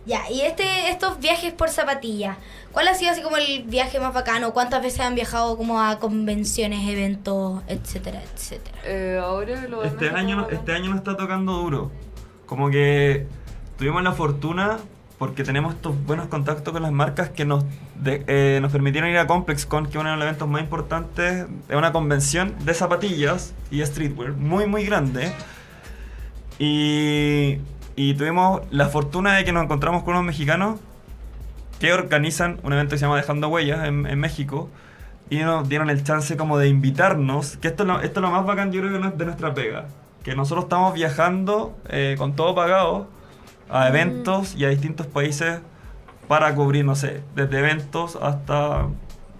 Ya, y este, estos viajes por zapatilla, ¿cuál ha sido así como el viaje más bacano? ¿Cuántas veces han viajado como a convenciones, eventos, etcétera, etcétera? Eh, ahora lo Este México, año, este año nos está tocando duro. Como que tuvimos la fortuna, porque tenemos estos buenos contactos con las marcas que nos, de- eh, nos permitieron ir a ComplexCon, que es uno de los eventos más importantes, es una convención de zapatillas y streetwear, muy muy grande. Y, y tuvimos la fortuna de que nos encontramos con unos mexicanos que organizan un evento que se llama Dejando Huellas en, en México y nos dieron el chance como de invitarnos, que esto es lo, esto es lo más bacán yo creo que de nuestra pega, que nosotros estamos viajando eh, con todo pagado a eventos y a distintos países para cubrir, no sé, desde eventos hasta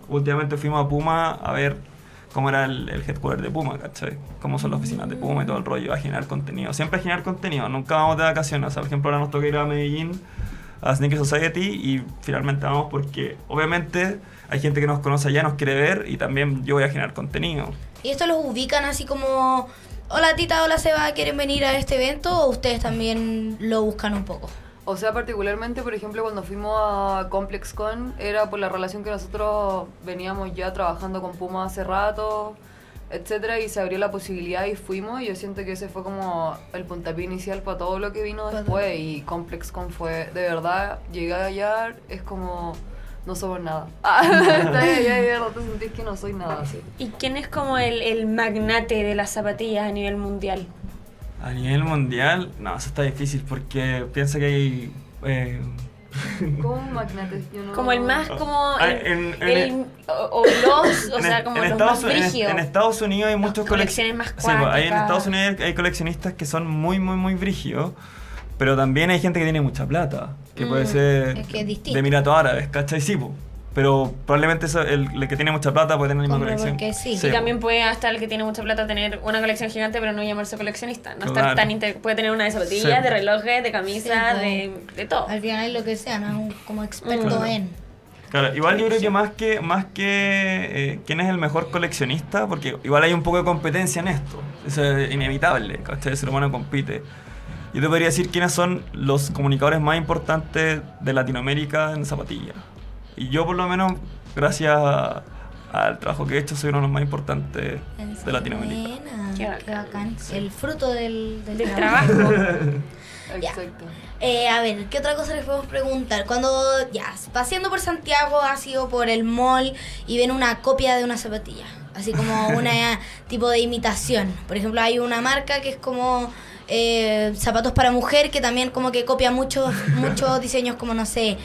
últimamente fuimos a Puma a ver cómo era el, headquarter de Puma, ¿cachai? Cómo son las oficinas de Puma y todo el rollo, a generar contenido. Siempre a generar contenido, nunca vamos de vacaciones. Por ejemplo, ahora nos toca ir a Medellín a Sneaker Society y finalmente vamos porque obviamente hay gente que nos conoce allá, nos quiere ver y también yo voy a generar contenido. ¿Y esto los ubican así como, hola Tita, hola Seba, ¿quieren venir a este evento? ¿O ustedes también lo buscan un poco? O sea, particularmente, por ejemplo, cuando fuimos a ComplexCon, era por la relación que nosotros veníamos ya trabajando con Puma hace rato, etcétera, y se abrió la posibilidad y fuimos, y yo siento que ese fue como el puntapié inicial para todo lo que vino después, y ComplexCon fue, de verdad, llegué allá, es como, no somos nada. Ah, está allá y de rato sentís que no soy nada, así. ¿Y quién es como el, el magnate de las zapatillas a nivel mundial? A nivel mundial, no, eso está difícil porque piensa que hay eh, ¿Cómo un magnate? Yo no- Como el más, como el, en- en el- el- o, los, o sea, como los Estados, más en- brígidos. en Estados Unidos hay muchos colecciones más Sí, pues, ahí en. Estados Unidos hay, hay coleccionistas que son muy, muy, muy brígidos. Pero también hay gente que tiene mucha plata. Que puede Mm, ser es que es distinto. de Emiratos Árabes, ¿cachai? Sí, po. Pero probablemente eso- el, el que tiene mucha plata puede tener la misma colección. porque sí. Y po. también puede hasta el que tiene mucha plata tener una colección gigante pero no llamarse coleccionista. No estar Claro. tan inter- puede tener una de zapatillas, Sí. de relojes, de camisas, Sí, de, de todo. Al final lo que sea, no es como experto Claro. en. Claro, igual yo creo que más que más que eh, quién es el mejor coleccionista, porque igual hay un poco de competencia en esto. Eso es inevitable, ¿cachai? El ser humano compite. Yo te podría decir quiénes son los comunicadores más importantes de Latinoamérica en zapatillas. Y yo por lo menos, gracias a- al trabajo que he hecho, soy uno de los más importantes de Latinoamérica. Buena, Qué qué bacán. bacán. El fruto del, del Del trabajo. Exacto. Eh, a ver, ¿qué otra cosa les podemos preguntar? Cuando ya, paseando por Santiago, ha sido por el mall y ven una copia de una zapatilla. Así como una tipo de imitación. Por ejemplo, hay una marca que es como eh, zapatos para mujer que también como que copia muchos muchos diseños como no sé.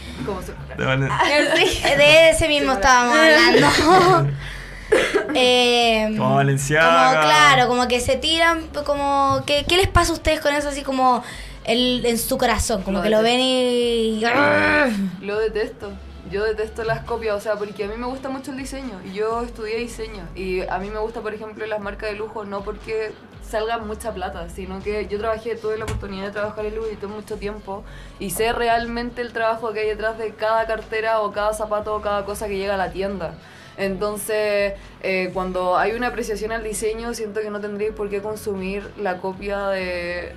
Se- De Eh, ese mismo estábamos hablando. Eh, Como Balenciaga. como, claro, como que se tiran, como que, ¿qué les pasa a ustedes con eso así como el, en su corazón? Como Lo que lo ven y... Lo detesto. Yo detesto las copias, o sea, porque a mí me gusta mucho el diseño y yo estudié diseño y a mí me gusta, por ejemplo, las marcas de lujo no porque salgan mucha plata, sino que yo trabajé, tuve la oportunidad de trabajar en Louis Vuitton mucho tiempo y sé realmente el trabajo que hay detrás de cada cartera o cada zapato o cada cosa que llega a la tienda. Entonces, eh, cuando hay una apreciación al diseño, siento que no tendríais por qué consumir la copia de...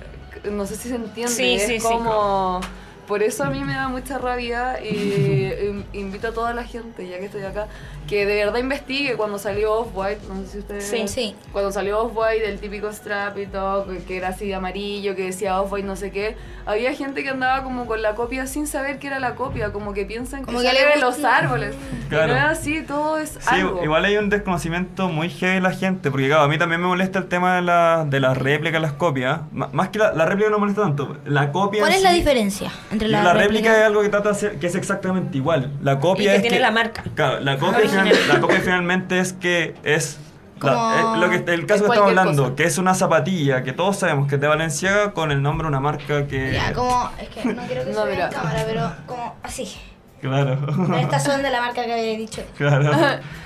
No sé si se entiende, Sí, es sí, sí. como... Por eso a mí me da mucha rabia y im- invito a toda la gente, ya que estoy acá, que de verdad investigue cuando salió Off-White, no sé si ustedes... Sí. Sí. Cuando salió Off-White, el típico strap y todo, que- que era así de amarillo, que decía Off-White no sé qué, había gente que andaba como con la copia sin saber que era la copia, como que piensan Como que, que sale le de los árboles. Claro. No es así, todo es Sí, algo. igual hay un desconocimiento muy heavy de la gente, porque claro, a mí también me molesta el tema de, la, de las réplicas, las copias. M- más que la, la réplica no molesta tanto, la copia... ¿Cuál es la diferencia entre la, La, réplica es algo que trata de ser, que es exactamente igual. La copia Y que es tiene la marca. Claro, la copia, final- la copia finalmente es que es la- eh, lo que el caso que estamos hablando, cosa. que es una zapatilla que todos sabemos que es de Valenciaga con el nombre de una marca que Ya, como... Es que no quiero que No, se vea mira. en cámara, pero como así. claro. Pero estas son de la marca que había dicho. claro.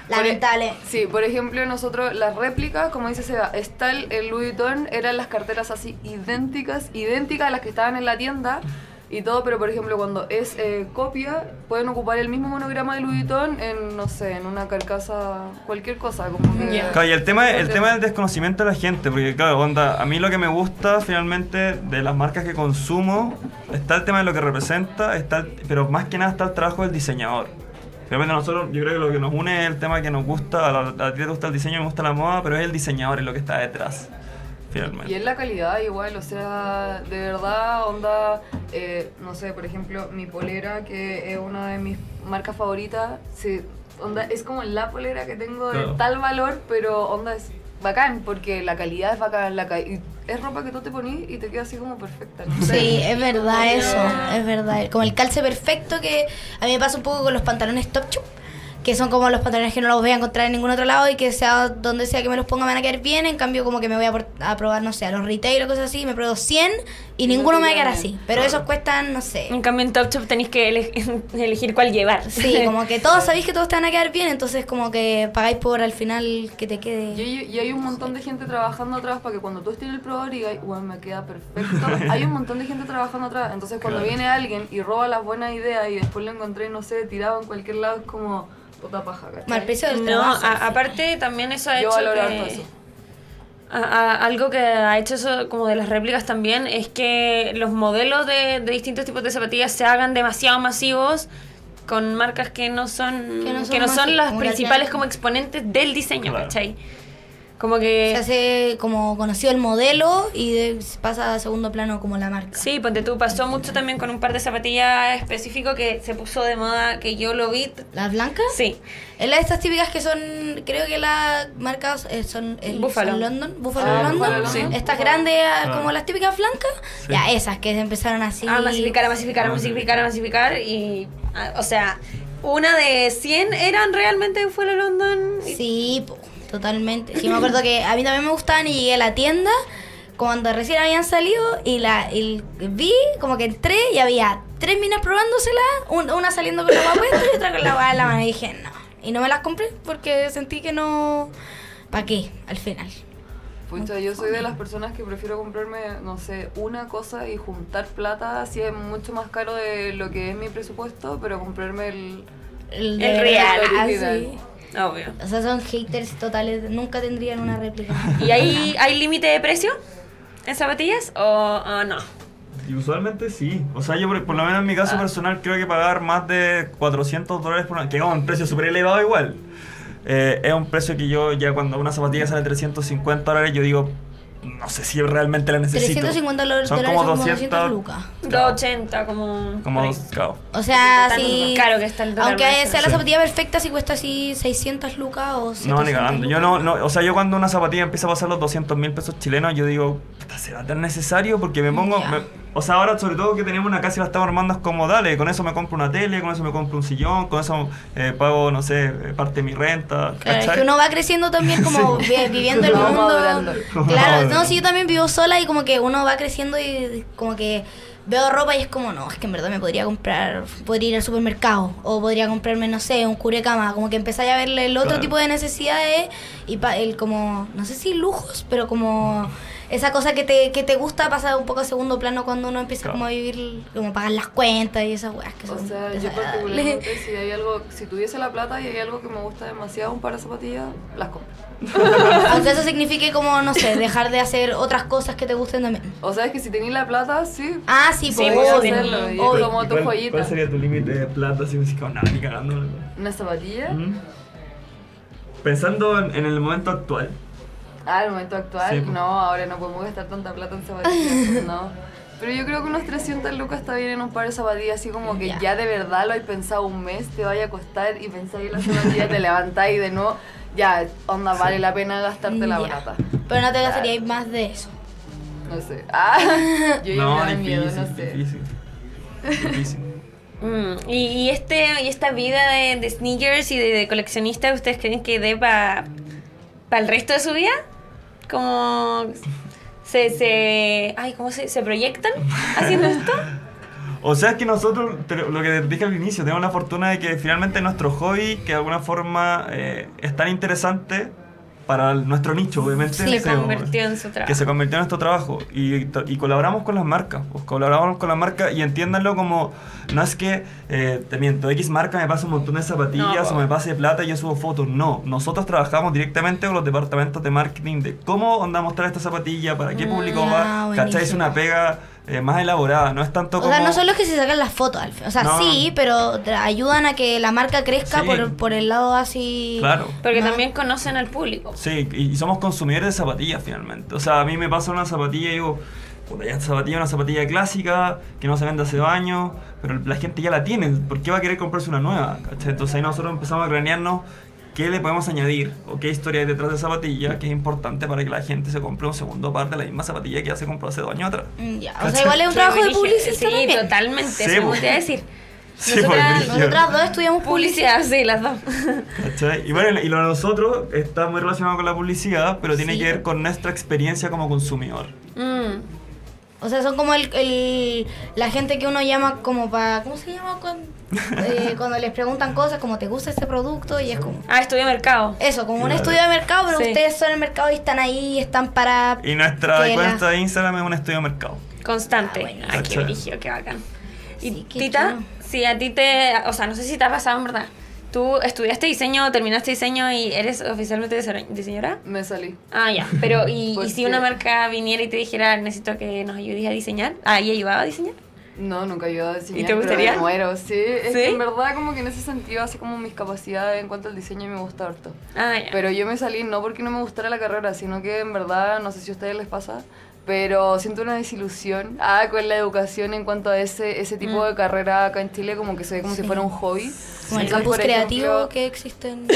Lamentable. Sí, por ejemplo, nosotros las réplicas, como dice Seba, está el, el Louis Vuitton, eran las carteras así idénticas, idénticas a las que estaban en la tienda y todo, pero por ejemplo, cuando es eh, copia, pueden ocupar el mismo monograma de Louis Vuitton en, no sé, en una carcasa, cualquier cosa, como que... Ya. Claro, y el tema, el tema del desconocimiento de la gente, porque claro, onda, a mí lo que me gusta finalmente de las marcas que consumo, está el tema de lo que representa, está el- pero más que nada está el trabajo del diseñador. Finalmente nosotros, yo creo que lo que nos une es el tema que nos gusta, a, la- a ti te gusta el diseño, me gusta la moda, pero es el diseñador, es lo que está detrás, finalmente. Y es la calidad igual, o sea, de verdad, onda, eh, no sé, por ejemplo, mi polera, que es una de mis marcas favoritas, sí, onda, es como la polera que tengo de Claro. tal valor, pero onda es bacán, porque la calidad es bacán, la ca- y es ropa que tú te ponís y te queda así como perfecta, no. Sí, es verdad eso, es verdad. Como el calce perfecto que a mí me pasa un poco con los pantalones top chup, que son como los pantalones que no los voy a encontrar en ningún otro lado y que sea donde sea que me los ponga me van a quedar bien, en cambio como que me voy a, por- a probar, no sé, a los retail o cosas así, me pruebo 100 y Y no ninguno me va a quedar así, pero esos cuestan, no sé. En cambio en Top Shop tenéis que ele- elegir cuál llevar. Sí, como que todos sabéis que todos te van a quedar bien, entonces como que pagáis por al final que te Y quede... hay, y hay un montón de gente trabajando atrás para que cuando tú estés en el probador digas, bueno, me queda perfecto. hay un montón de gente trabajando atrás. Entonces, cuando Claro. viene alguien y roba las buenas ideas y después lo encontré, no sé, tirado en cualquier lado, es como puta paja, ¿cachai? Mal precio del No, trabajo. a- aparte también eso ha Yo hecho valoro harto que... eso. a- a- algo que ha hecho eso como de las réplicas también es que los modelos de, de distintos tipos de zapatillas se hagan demasiado masivos con marcas que no son Que que no son las principales como exponentes del diseño, Claro. ¿cachai? Como que... Se hace como conocido el modelo y de- pasa a segundo plano como la marca. Sí, ponte tú, pasó mucho también con un par de zapatillas específico que se puso de moda, que yo lo vi. ¿Las blancas? Sí, Es la de estas típicas que son, creo que las marcas eh, son el Búfalo. son London, Buffalo Ah, London, Buffalo London. estas grandes ah, Ah. como las típicas blancas, Sí. ya esas que empezaron así. a masificar, a masificar, a Ah, masificar, a masificar. Y, ah, o sea, una de 100 eran realmente fue la London. y- Sí, po, totalmente. Sí, me acuerdo que a mí también me gustaban y llegué a la tienda cuando recién habían salido y la y vi como que entré y había tres minas probándosela, un- una saliendo con la guapa y otra con la guapa en la mano y dije no. Y no me las compré porque sentí que no... ¿Para qué? Al final. Pucha, yo soy de las personas que prefiero comprarme, no sé, una cosa y juntar plata, así es mucho más caro de lo que es mi presupuesto, pero comprarme el... El, El real, ah, original. sí. Obvio. O sea, son haters totales, nunca tendrían una réplica. ¿Y hay, hay límite de precio en zapatillas o o no? Y usualmente sí. O sea, yo por, por lo menos en mi caso personal creo que pagar más de 400 dólares por una... Que es un precio súper elevado igual. Eh, es un precio que yo ya cuando una zapatilla sale 350 dólares yo digo, no sé si realmente la necesito. 350 dólares Son son como como 200 200 lucas. 280 como... Como dos, claro. O sea, si... caro que está el dólar Aunque sea la Sí. zapatilla perfecta, si cuesta así 600 lucas o No, ni 700 cagando. Yo no, no, o sea, yo cuando una zapatilla empieza a pasar los 200 mil pesos chilenos, yo digo, "Puta, ¿será tan necesario? Porque me pongo... Ya. me- o sea, ahora sobre todo que tenemos una casa y la estamos armando, es como, dale, con eso me compro una tele, con eso me compro un sillón, con eso eh, pago, no sé, eh, parte de mi renta. Claro, es que uno va creciendo también como vi- viviendo el mundo. Claro, no, sí, yo también vivo sola y como que uno va creciendo y como que veo ropa y es como, no, es que en verdad me podría comprar, podría ir al supermercado o podría comprarme, no sé, un curecama, como que empezáis a verle el otro Claro. tipo de necesidades y pa- el como, no sé si lujos, pero como esa cosa que te, que te gusta pasa un poco a segundo plano cuando uno empieza Claro. como a vivir, como pagar las cuentas y esas weas que O son sea, yo particularmente, si hay algo, si tuviese la plata y hay algo que me gusta demasiado, un par de zapatillas, las compro. Aunque eso signifique como, no sé, dejar de hacer otras cosas que te gusten también. O sea, es que si tenéis la plata, sí, Ah, sí, Sí, pues, obvio. hacerlo, y obvio. como ¿Y tu cuál, joyita. ¿Cuál sería tu límite de plata? Si me como, nada, ni cagando. ¿no? una zapatilla. ¿Mm? Pensando en, en el momento actual, Ah, el momento actual, Sí, pues. no, ahora no podemos gastar tanta plata en zapatillas, no. Pero yo creo que unos 300 lucas está bien en un par de zapatillas, así como que Ya. ya, de verdad lo hay pensado un mes, te vaya a costar y pensáis en la zapatilla, te levantáis y de nuevo, ya, onda, vale la pena gastarte la plata. Pero no te gastarías más de eso. No sé. Ah, yo ya no, me miedo, no sé. difícil. Difícil. Mm, y, y este y esta vida de, de sneakers y de, de coleccionista, ¿ustedes creen que dé para el resto de su vida? Como se, se ay, ¿cómo se, se proyectan haciendo esto? O sea, es que nosotros, lo que dije al inicio, tenemos la fortuna de que finalmente nuestro hobby, que de alguna forma eh, es tan interesante para el- nuestro nicho, obviamente. Se se- convirtió en su trabajo. Que se convirtió en nuestro trabajo. Y, y colaboramos con las marcas. Pues, colaboramos con las marcas y entiéndanlo como, no es que, eh, te miento, X marca me pasa un montón de zapatillas No, o me pase plata y yo subo fotos. No, nosotros trabajamos directamente con los departamentos de marketing de cómo onda mostrar esta zapatilla, para qué público Mm, ah, va. ¿Cachai? Es una pega eh, más elaborada, no es tanto O como... sea, no son los que se sacan las fotos, al fin. O sea, No. sí, pero ayudan a que la marca crezca Sí. por, por el lado así. Claro. Porque No. también conocen al público. Sí, y y somos consumidores de zapatillas finalmente. O sea, a mí me pasa una zapatilla y digo, puta, ya esta zapatilla es una zapatilla clásica, que no se vende hace dos años, pero la gente ya la tiene, ¿por qué va a querer comprarse una nueva? ¿Cachai? Entonces ahí nosotros empezamos a cranearnos qué le podemos añadir o qué historia hay detrás de zapatilla que es importante para que la gente se compre un segundo par de la misma zapatilla que ya se compró hace dos años atrás. Mm, Ya. O sea, igual es un trabajo de publicista Sí, también. totalmente. Sí, eso me te iba a decir. Sí, Nosotras- pues. Nosotras dos estudiamos publicidad. Publicidad, sí, las dos. ¿Cachai? Y bueno, y lo de nosotros está muy relacionado con la publicidad, pero tiene Sí. que ver con nuestra experiencia como consumidor. Mm. O sea, son como el, el- la gente que uno llama como para... ¿Cómo se llama? Cuando, eh, cuando les preguntan cosas como, ¿te gusta este producto? Y es como... Ah, estudié mercado. Eso, como un estudio de mercado, pero Sí. ustedes son el mercado y están ahí, están para... Y nuestra la- cuenta de Instagram es un estudio de mercado. Constante. Ah, bueno. Ah, qué qué bacán. Y Sí, qué Tita, chulo. si a ti te. O sea, no sé si te ha pasado en verdad. Tú estudiaste diseño, terminaste diseño y eres oficialmente dise- diseñadora. Me salí. Ah, ya. Pero, ¿y, ¿Por y si una marca viniera y te dijera, necesito que nos ayudes a diseñar? ¿Ah, y ayudaba a diseñar? No, nunca he ayudado a diseñar. ¿Y te pero gustaría? me muero, sí. Es ¿Sí? que en verdad como que en ese sentido, así como mis capacidades en cuanto al diseño me gusta harto. Ah, ya. Pero yo me salí no porque no me gustara la carrera, sino que en verdad, no sé si a ustedes les pasa, pero siento una desilusión ah, con la educación en cuanto a ese, ese tipo Mm. de carrera acá en Chile, como que se ve como si fuera un hobby. Como el campus creativo ejemplo, que existe en...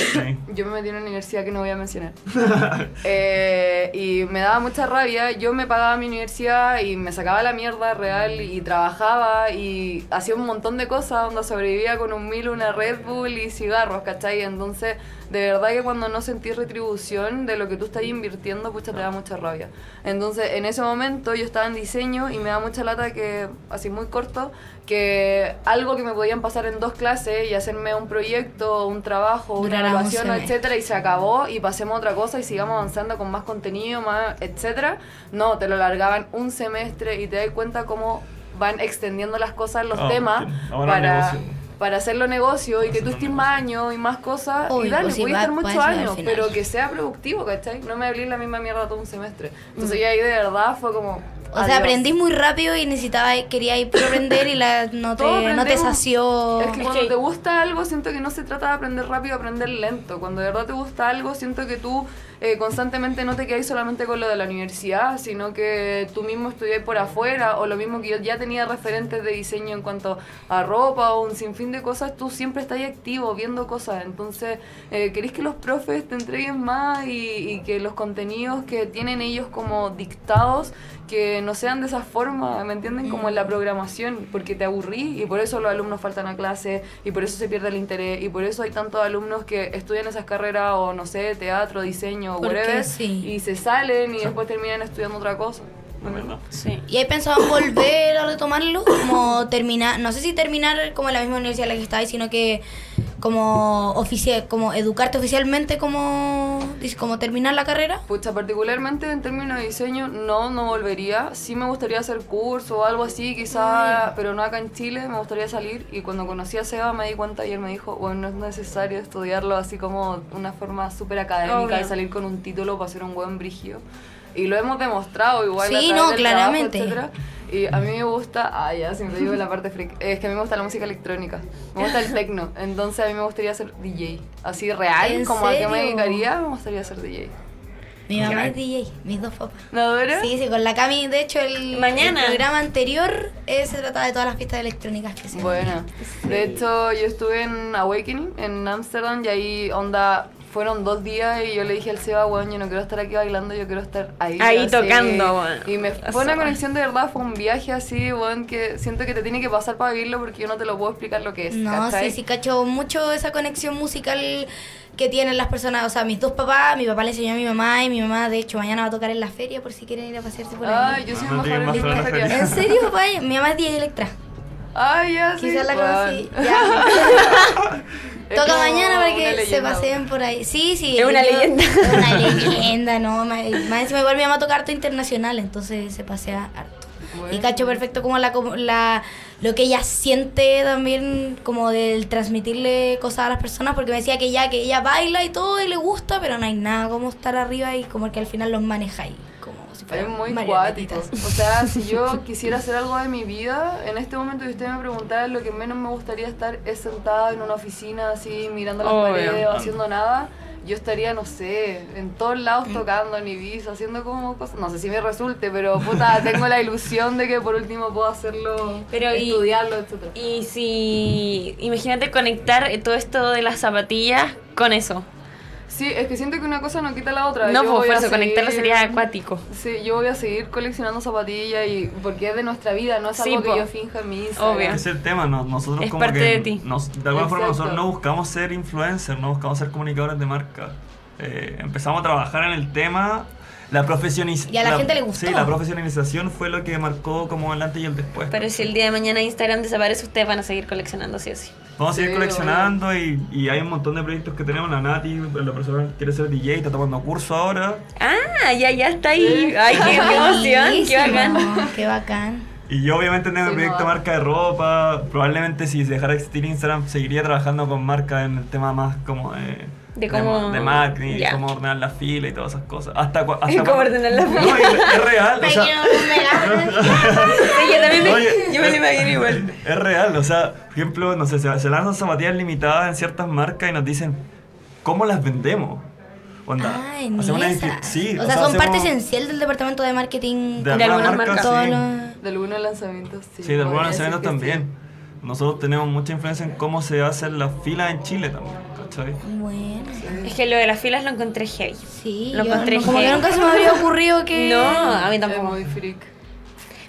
Yo me metí en una universidad que no voy a mencionar. Eh, y me daba mucha rabia. Yo me pagaba mi universidad y me sacaba la mierda real y trabajaba y hacía un montón de cosas donde sobrevivía con un mil, una Red Bull y cigarros, ¿cachai? Entonces, de verdad que cuando no sentís retribución de lo que tú estás invirtiendo, pucha, te da mucha rabia. Entonces, en ese momento yo estaba en diseño y me da mucha lata que, así muy corto, que algo que me podían pasar en dos clases y hacerme un proyecto, un trabajo, una evaluación, etcétera, y se acabó y pasemos a otra cosa y sigamos avanzando con más contenido, más, etcétera. No, te lo largaban un semestre y te das cuenta cómo van extendiendo las cosas, los Ah, temas, para, para hacerlo negocio y que tú estés más años y más cosas. Obvio, y dale, pues voy a va- estar muchos años, pero que sea productivo, ¿cachai? No me hablé la misma mierda todo un semestre. Entonces Mm. ya ahí de verdad fue como... O sea, adiós. aprendí muy rápido y necesitaba, quería ir por aprender y la, no, te, no te sació. Es que cuando te gusta algo, siento que no se trata de aprender rápido, aprender lento. Cuando de verdad te gusta algo, siento que tú eh, constantemente no te quedas solamente con lo de la universidad, sino que tú mismo estudias por afuera, o lo mismo que yo ya tenía referentes de diseño en cuanto a ropa o un sinfín de cosas, tú siempre estás activo, viendo cosas. Entonces, eh, querés que los profes te entreguen más y, y que los contenidos que tienen ellos como dictados que no sean de esa forma, ¿me entienden? Como en la programación, porque te aburrí y por eso los alumnos faltan a clase y por eso se pierde el interés y por eso hay tantos alumnos que estudian esas carreras o no sé, teatro, diseño, Porque whatever, sí. y se salen y después terminan estudiando otra cosa. Verdad. Sí. ¿Y hay pensado en volver a retomarlo? Como terminar, no sé si terminar como en la misma universidad en la que estáis, sino que como oficia, como educarte oficialmente como, como terminar la carrera. Pucha, particularmente en términos de diseño, no, no volvería. Sí me gustaría hacer curso o algo así, quizá, pero no acá en Chile, me gustaría salir. Y cuando conocí a Seba me di cuenta y él me dijo, bueno, no es necesario estudiarlo así como una forma súper académica Obvio. y salir con un título para ser un buen brigio. Y lo hemos demostrado igual. Sí, a no, del claramente. trabajo, etcétera. Y a mí me gusta, ah, ya, siempre digo la parte freak, es que a mí me gusta la música electrónica, me gusta el techno, entonces a mí me gustaría ser DJ, así real, ¿En como a qué me serio? dedicaría, me gustaría ser DJ. Mi mamá es DJ, mis dos papás. ¿No, Dora? Sí, sí, con la Cami, de hecho, el, Mañana. el programa anterior eh, se trataba de todas las fiestas electrónicas que se Bueno, de hecho yo estuve en Awakening en Ámsterdam y ahí onda fueron dos días y yo le dije al Seba, weón, yo no quiero estar aquí bailando, yo quiero estar ahí. Ahí tocando, weón. Y me La fue una conexión de verdad, fue un viaje así, weón, que siento que te tiene que pasar para vivirlo porque yo no te lo puedo explicar lo que es. No, ¿cachai? sí, sí, cacho mucho esa conexión musical que tienen las personas. O sea, mis dos papás, mi papá le enseñó a mi mamá y mi mamá, de hecho, mañana va a tocar en la feria por si quieren ir a pasearse por ahí. Ay, yo soy No mejor tiene en la feria. feria. ¿En serio, papá? Mi mamá es DJ Electra. Ay, ya, sí. Quizás la weón. conocí. Ya. Es Toca mañana para que se paseen por ahí. Sí, sí. Es una yo- leyenda. Una leyenda, no. Más más encima igual mi mamá toca harto internacional, entonces se pasea harto. Y cacho perfecto como la, como la lo que ella siente también como del transmitirle cosas a las personas porque me decía que ya que ella baila y todo y le gusta pero no hay nada como estar arriba y como que al final los maneja si Es muy cuático. O sea, si yo quisiera hacer algo de mi vida, en este momento que usted me preguntara, lo que menos me gustaría estar es sentada en una oficina así, mirando las Obvio. paredes o haciendo nada. Yo estaría, no sé, en todos lados tocando en Ibiza, haciendo como cosas. No sé si me resulte, pero puta, tengo la ilusión de que por último puedo hacerlo, Pero estudiarlo, etc. Y si, imagínate conectar todo esto de las zapatillas con eso. Sí, es que siento que una cosa no quita la otra. No, Yo pues por conectarlo sería acuático. Sí, yo voy a seguir coleccionando zapatillas y porque es de nuestra vida, no es Sí, algo po. que yo finja en mi Instagram. Obvio. Es el tema, no- nosotros Es como parte que de ti. nos- de alguna forma nosotros no buscamos ser influencers, no buscamos ser comunicadores de marca. Eh, empezamos a trabajar en el tema, la profesionalización. Y a la gente le gustó. Sí, la profesionalización fue lo que marcó como el antes y el después. Pero si el día de mañana Instagram desaparece, ustedes van a seguir coleccionando sí o sí. Vamos a seguir Sí, coleccionando y, y hay un montón de proyectos que tenemos. La Nati, la persona que quiere ser DJ, está tomando curso ahora. Ah, ya, ya está ahí. Ay, qué, emoción, qué bacán. Qué bacán. Y yo obviamente tengo Sí, el proyecto no. marca de ropa. Probablemente si dejara de existir Instagram seguiría trabajando con marca en el tema más como de De cómo- de marketing, ya. cómo ordenar la fila y todas esas cosas. Hasta, hasta ¿Cómo ordenar la fila? No, es real, o sea, yo también me, Oye, yo me lo imagino igual. es real, o sea, por ejemplo, no sé, se, se lanzan zapatillas limitadas en ciertas marcas y nos dicen, ¿cómo las vendemos? Onda, Ah, en hacemos una esa. inscri- Sí, o sea, son parte esencial del departamento de marketing. De De algunas marcas, marcas. Todo sí. lo- De algunos lanzamientos, sí. Sí, de algunos lanzamientos también. Nosotros tenemos mucha influencia en cómo se hacen las filas en Chile también, ¿cachai? Bueno, Es que lo de las filas lo encontré heavy. sí. Lo yo encontré no- como que heavy. nunca se me habría ocurrido que. No, a mí sí. Es tampoco. muy freak.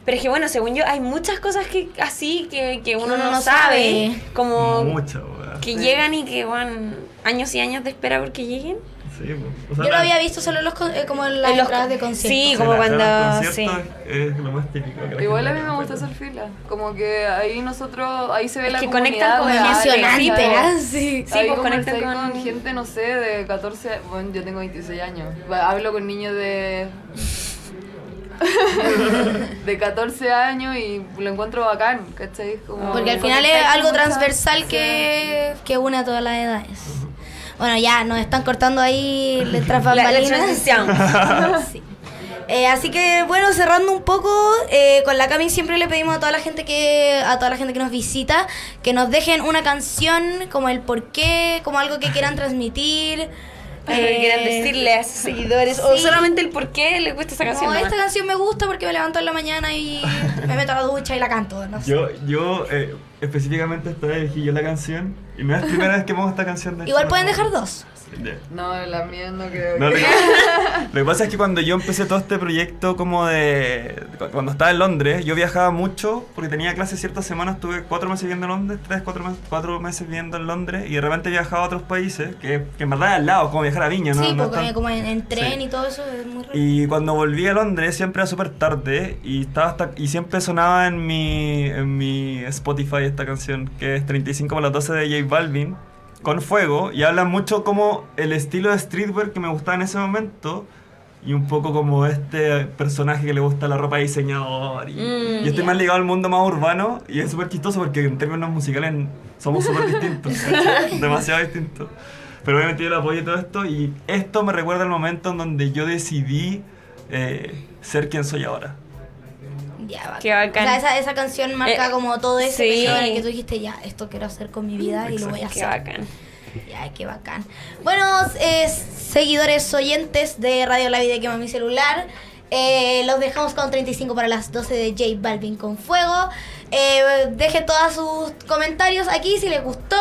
Pero es que bueno, según yo, hay muchas cosas que así que, que uno, uno no, no sabe, sabe. como Mucha, weá. que llegan y que van años y años de espera porque lleguen. Sí. O sea, Yo lo había visto solo en los, con- eh, como en las En los- entradas de concierto. sí, como cuando- sí. Es lo más típico. Igual a mí me gusta hacer fila. Como que ahí nosotros, ahí se ve Es la que comunidad. conectan con ¿cachai? ¿ah? Sí. Sí, pues conectan con- con gente, no sé, de 14, bueno, yo tengo 26 años. Hablo con niños de de 14 años y lo encuentro bacán, ¿cachai? Como Porque al final es algo transversal que, que une a todas las edades. Bueno, ya nos están cortando ahí letras La, la bambalinas. transición. Sí. Eh, así que bueno, cerrando un poco, eh, con la Cami siempre le pedimos a toda la gente que a toda la gente que nos visita que nos dejen una canción como el por qué, como algo que quieran transmitir. Algo que quieran Eh, decirle a sus seguidores. O solamente el por qué le gusta esa canción. Como nomás. esta canción me gusta porque me levanto en la mañana y me meto a la ducha y la canto. No sé. Yo, yo eh, específicamente esta vez elegí yo la canción y no es la primera vez que pongo esta canción. de Igual hecho, pueden no- dejar dos. Ya. No, la mía no creo. No, lo, que- lo que pasa es que cuando yo empecé todo este proyecto como de... cu- Cuando estaba en Londres, yo viajaba mucho porque tenía clases ciertas semanas, tuve cuatro meses viviendo en Londres, tres, cuatro, meses- cuatro meses viviendo en Londres y de repente viajaba a otros países, que, que en verdad es al lado, como viajar a Viña, ¿no? sí, no porque tan- como en, en tren Sí. y todo eso es muy raro. Y cuando volví a Londres siempre era súper tarde y estaba hasta, y siempre sonaba en mi, en mi Spotify esta canción que es 35 para las 12 de J Balvin con fuego y habla mucho como el estilo de streetwear que me gustaba en ese momento y un poco como este personaje que le gusta la ropa de diseñador y, Mm, y estoy ya. más ligado al mundo más urbano y es súper chistoso porque en términos musicales somos súper distintos, demasiado distintos. Pero obviamente yo lo apoyo y todo esto y esto me recuerda al momento en donde yo decidí eh, ser quien soy ahora. Ya, bacán. Qué bacán. O sea, esa, esa canción marca Eh, como todo ese sí. periodo en el que tú dijiste, ya, esto quiero hacer con mi vida y lo voy a Qué hacer. bacán. Ya, qué bacán. Bueno, eh, seguidores oyentes de Radio La Vida que mi celular. eh, los dejamos con 35 para las 12 de J Balvin con fuego. Eh, dejen todos sus comentarios aquí si les gustó.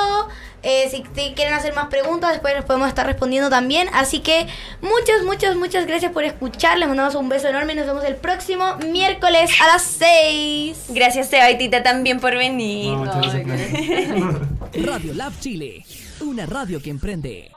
Eh, si, si quieren hacer más preguntas, después les podemos estar respondiendo también. Así que muchas, muchas, muchas gracias por escuchar. Les mandamos un beso enorme y nos vemos el próximo miércoles a las 6. Gracias, Sebaitita, también por venir. No, gracias. Radio Lab Chile, una radio que emprende.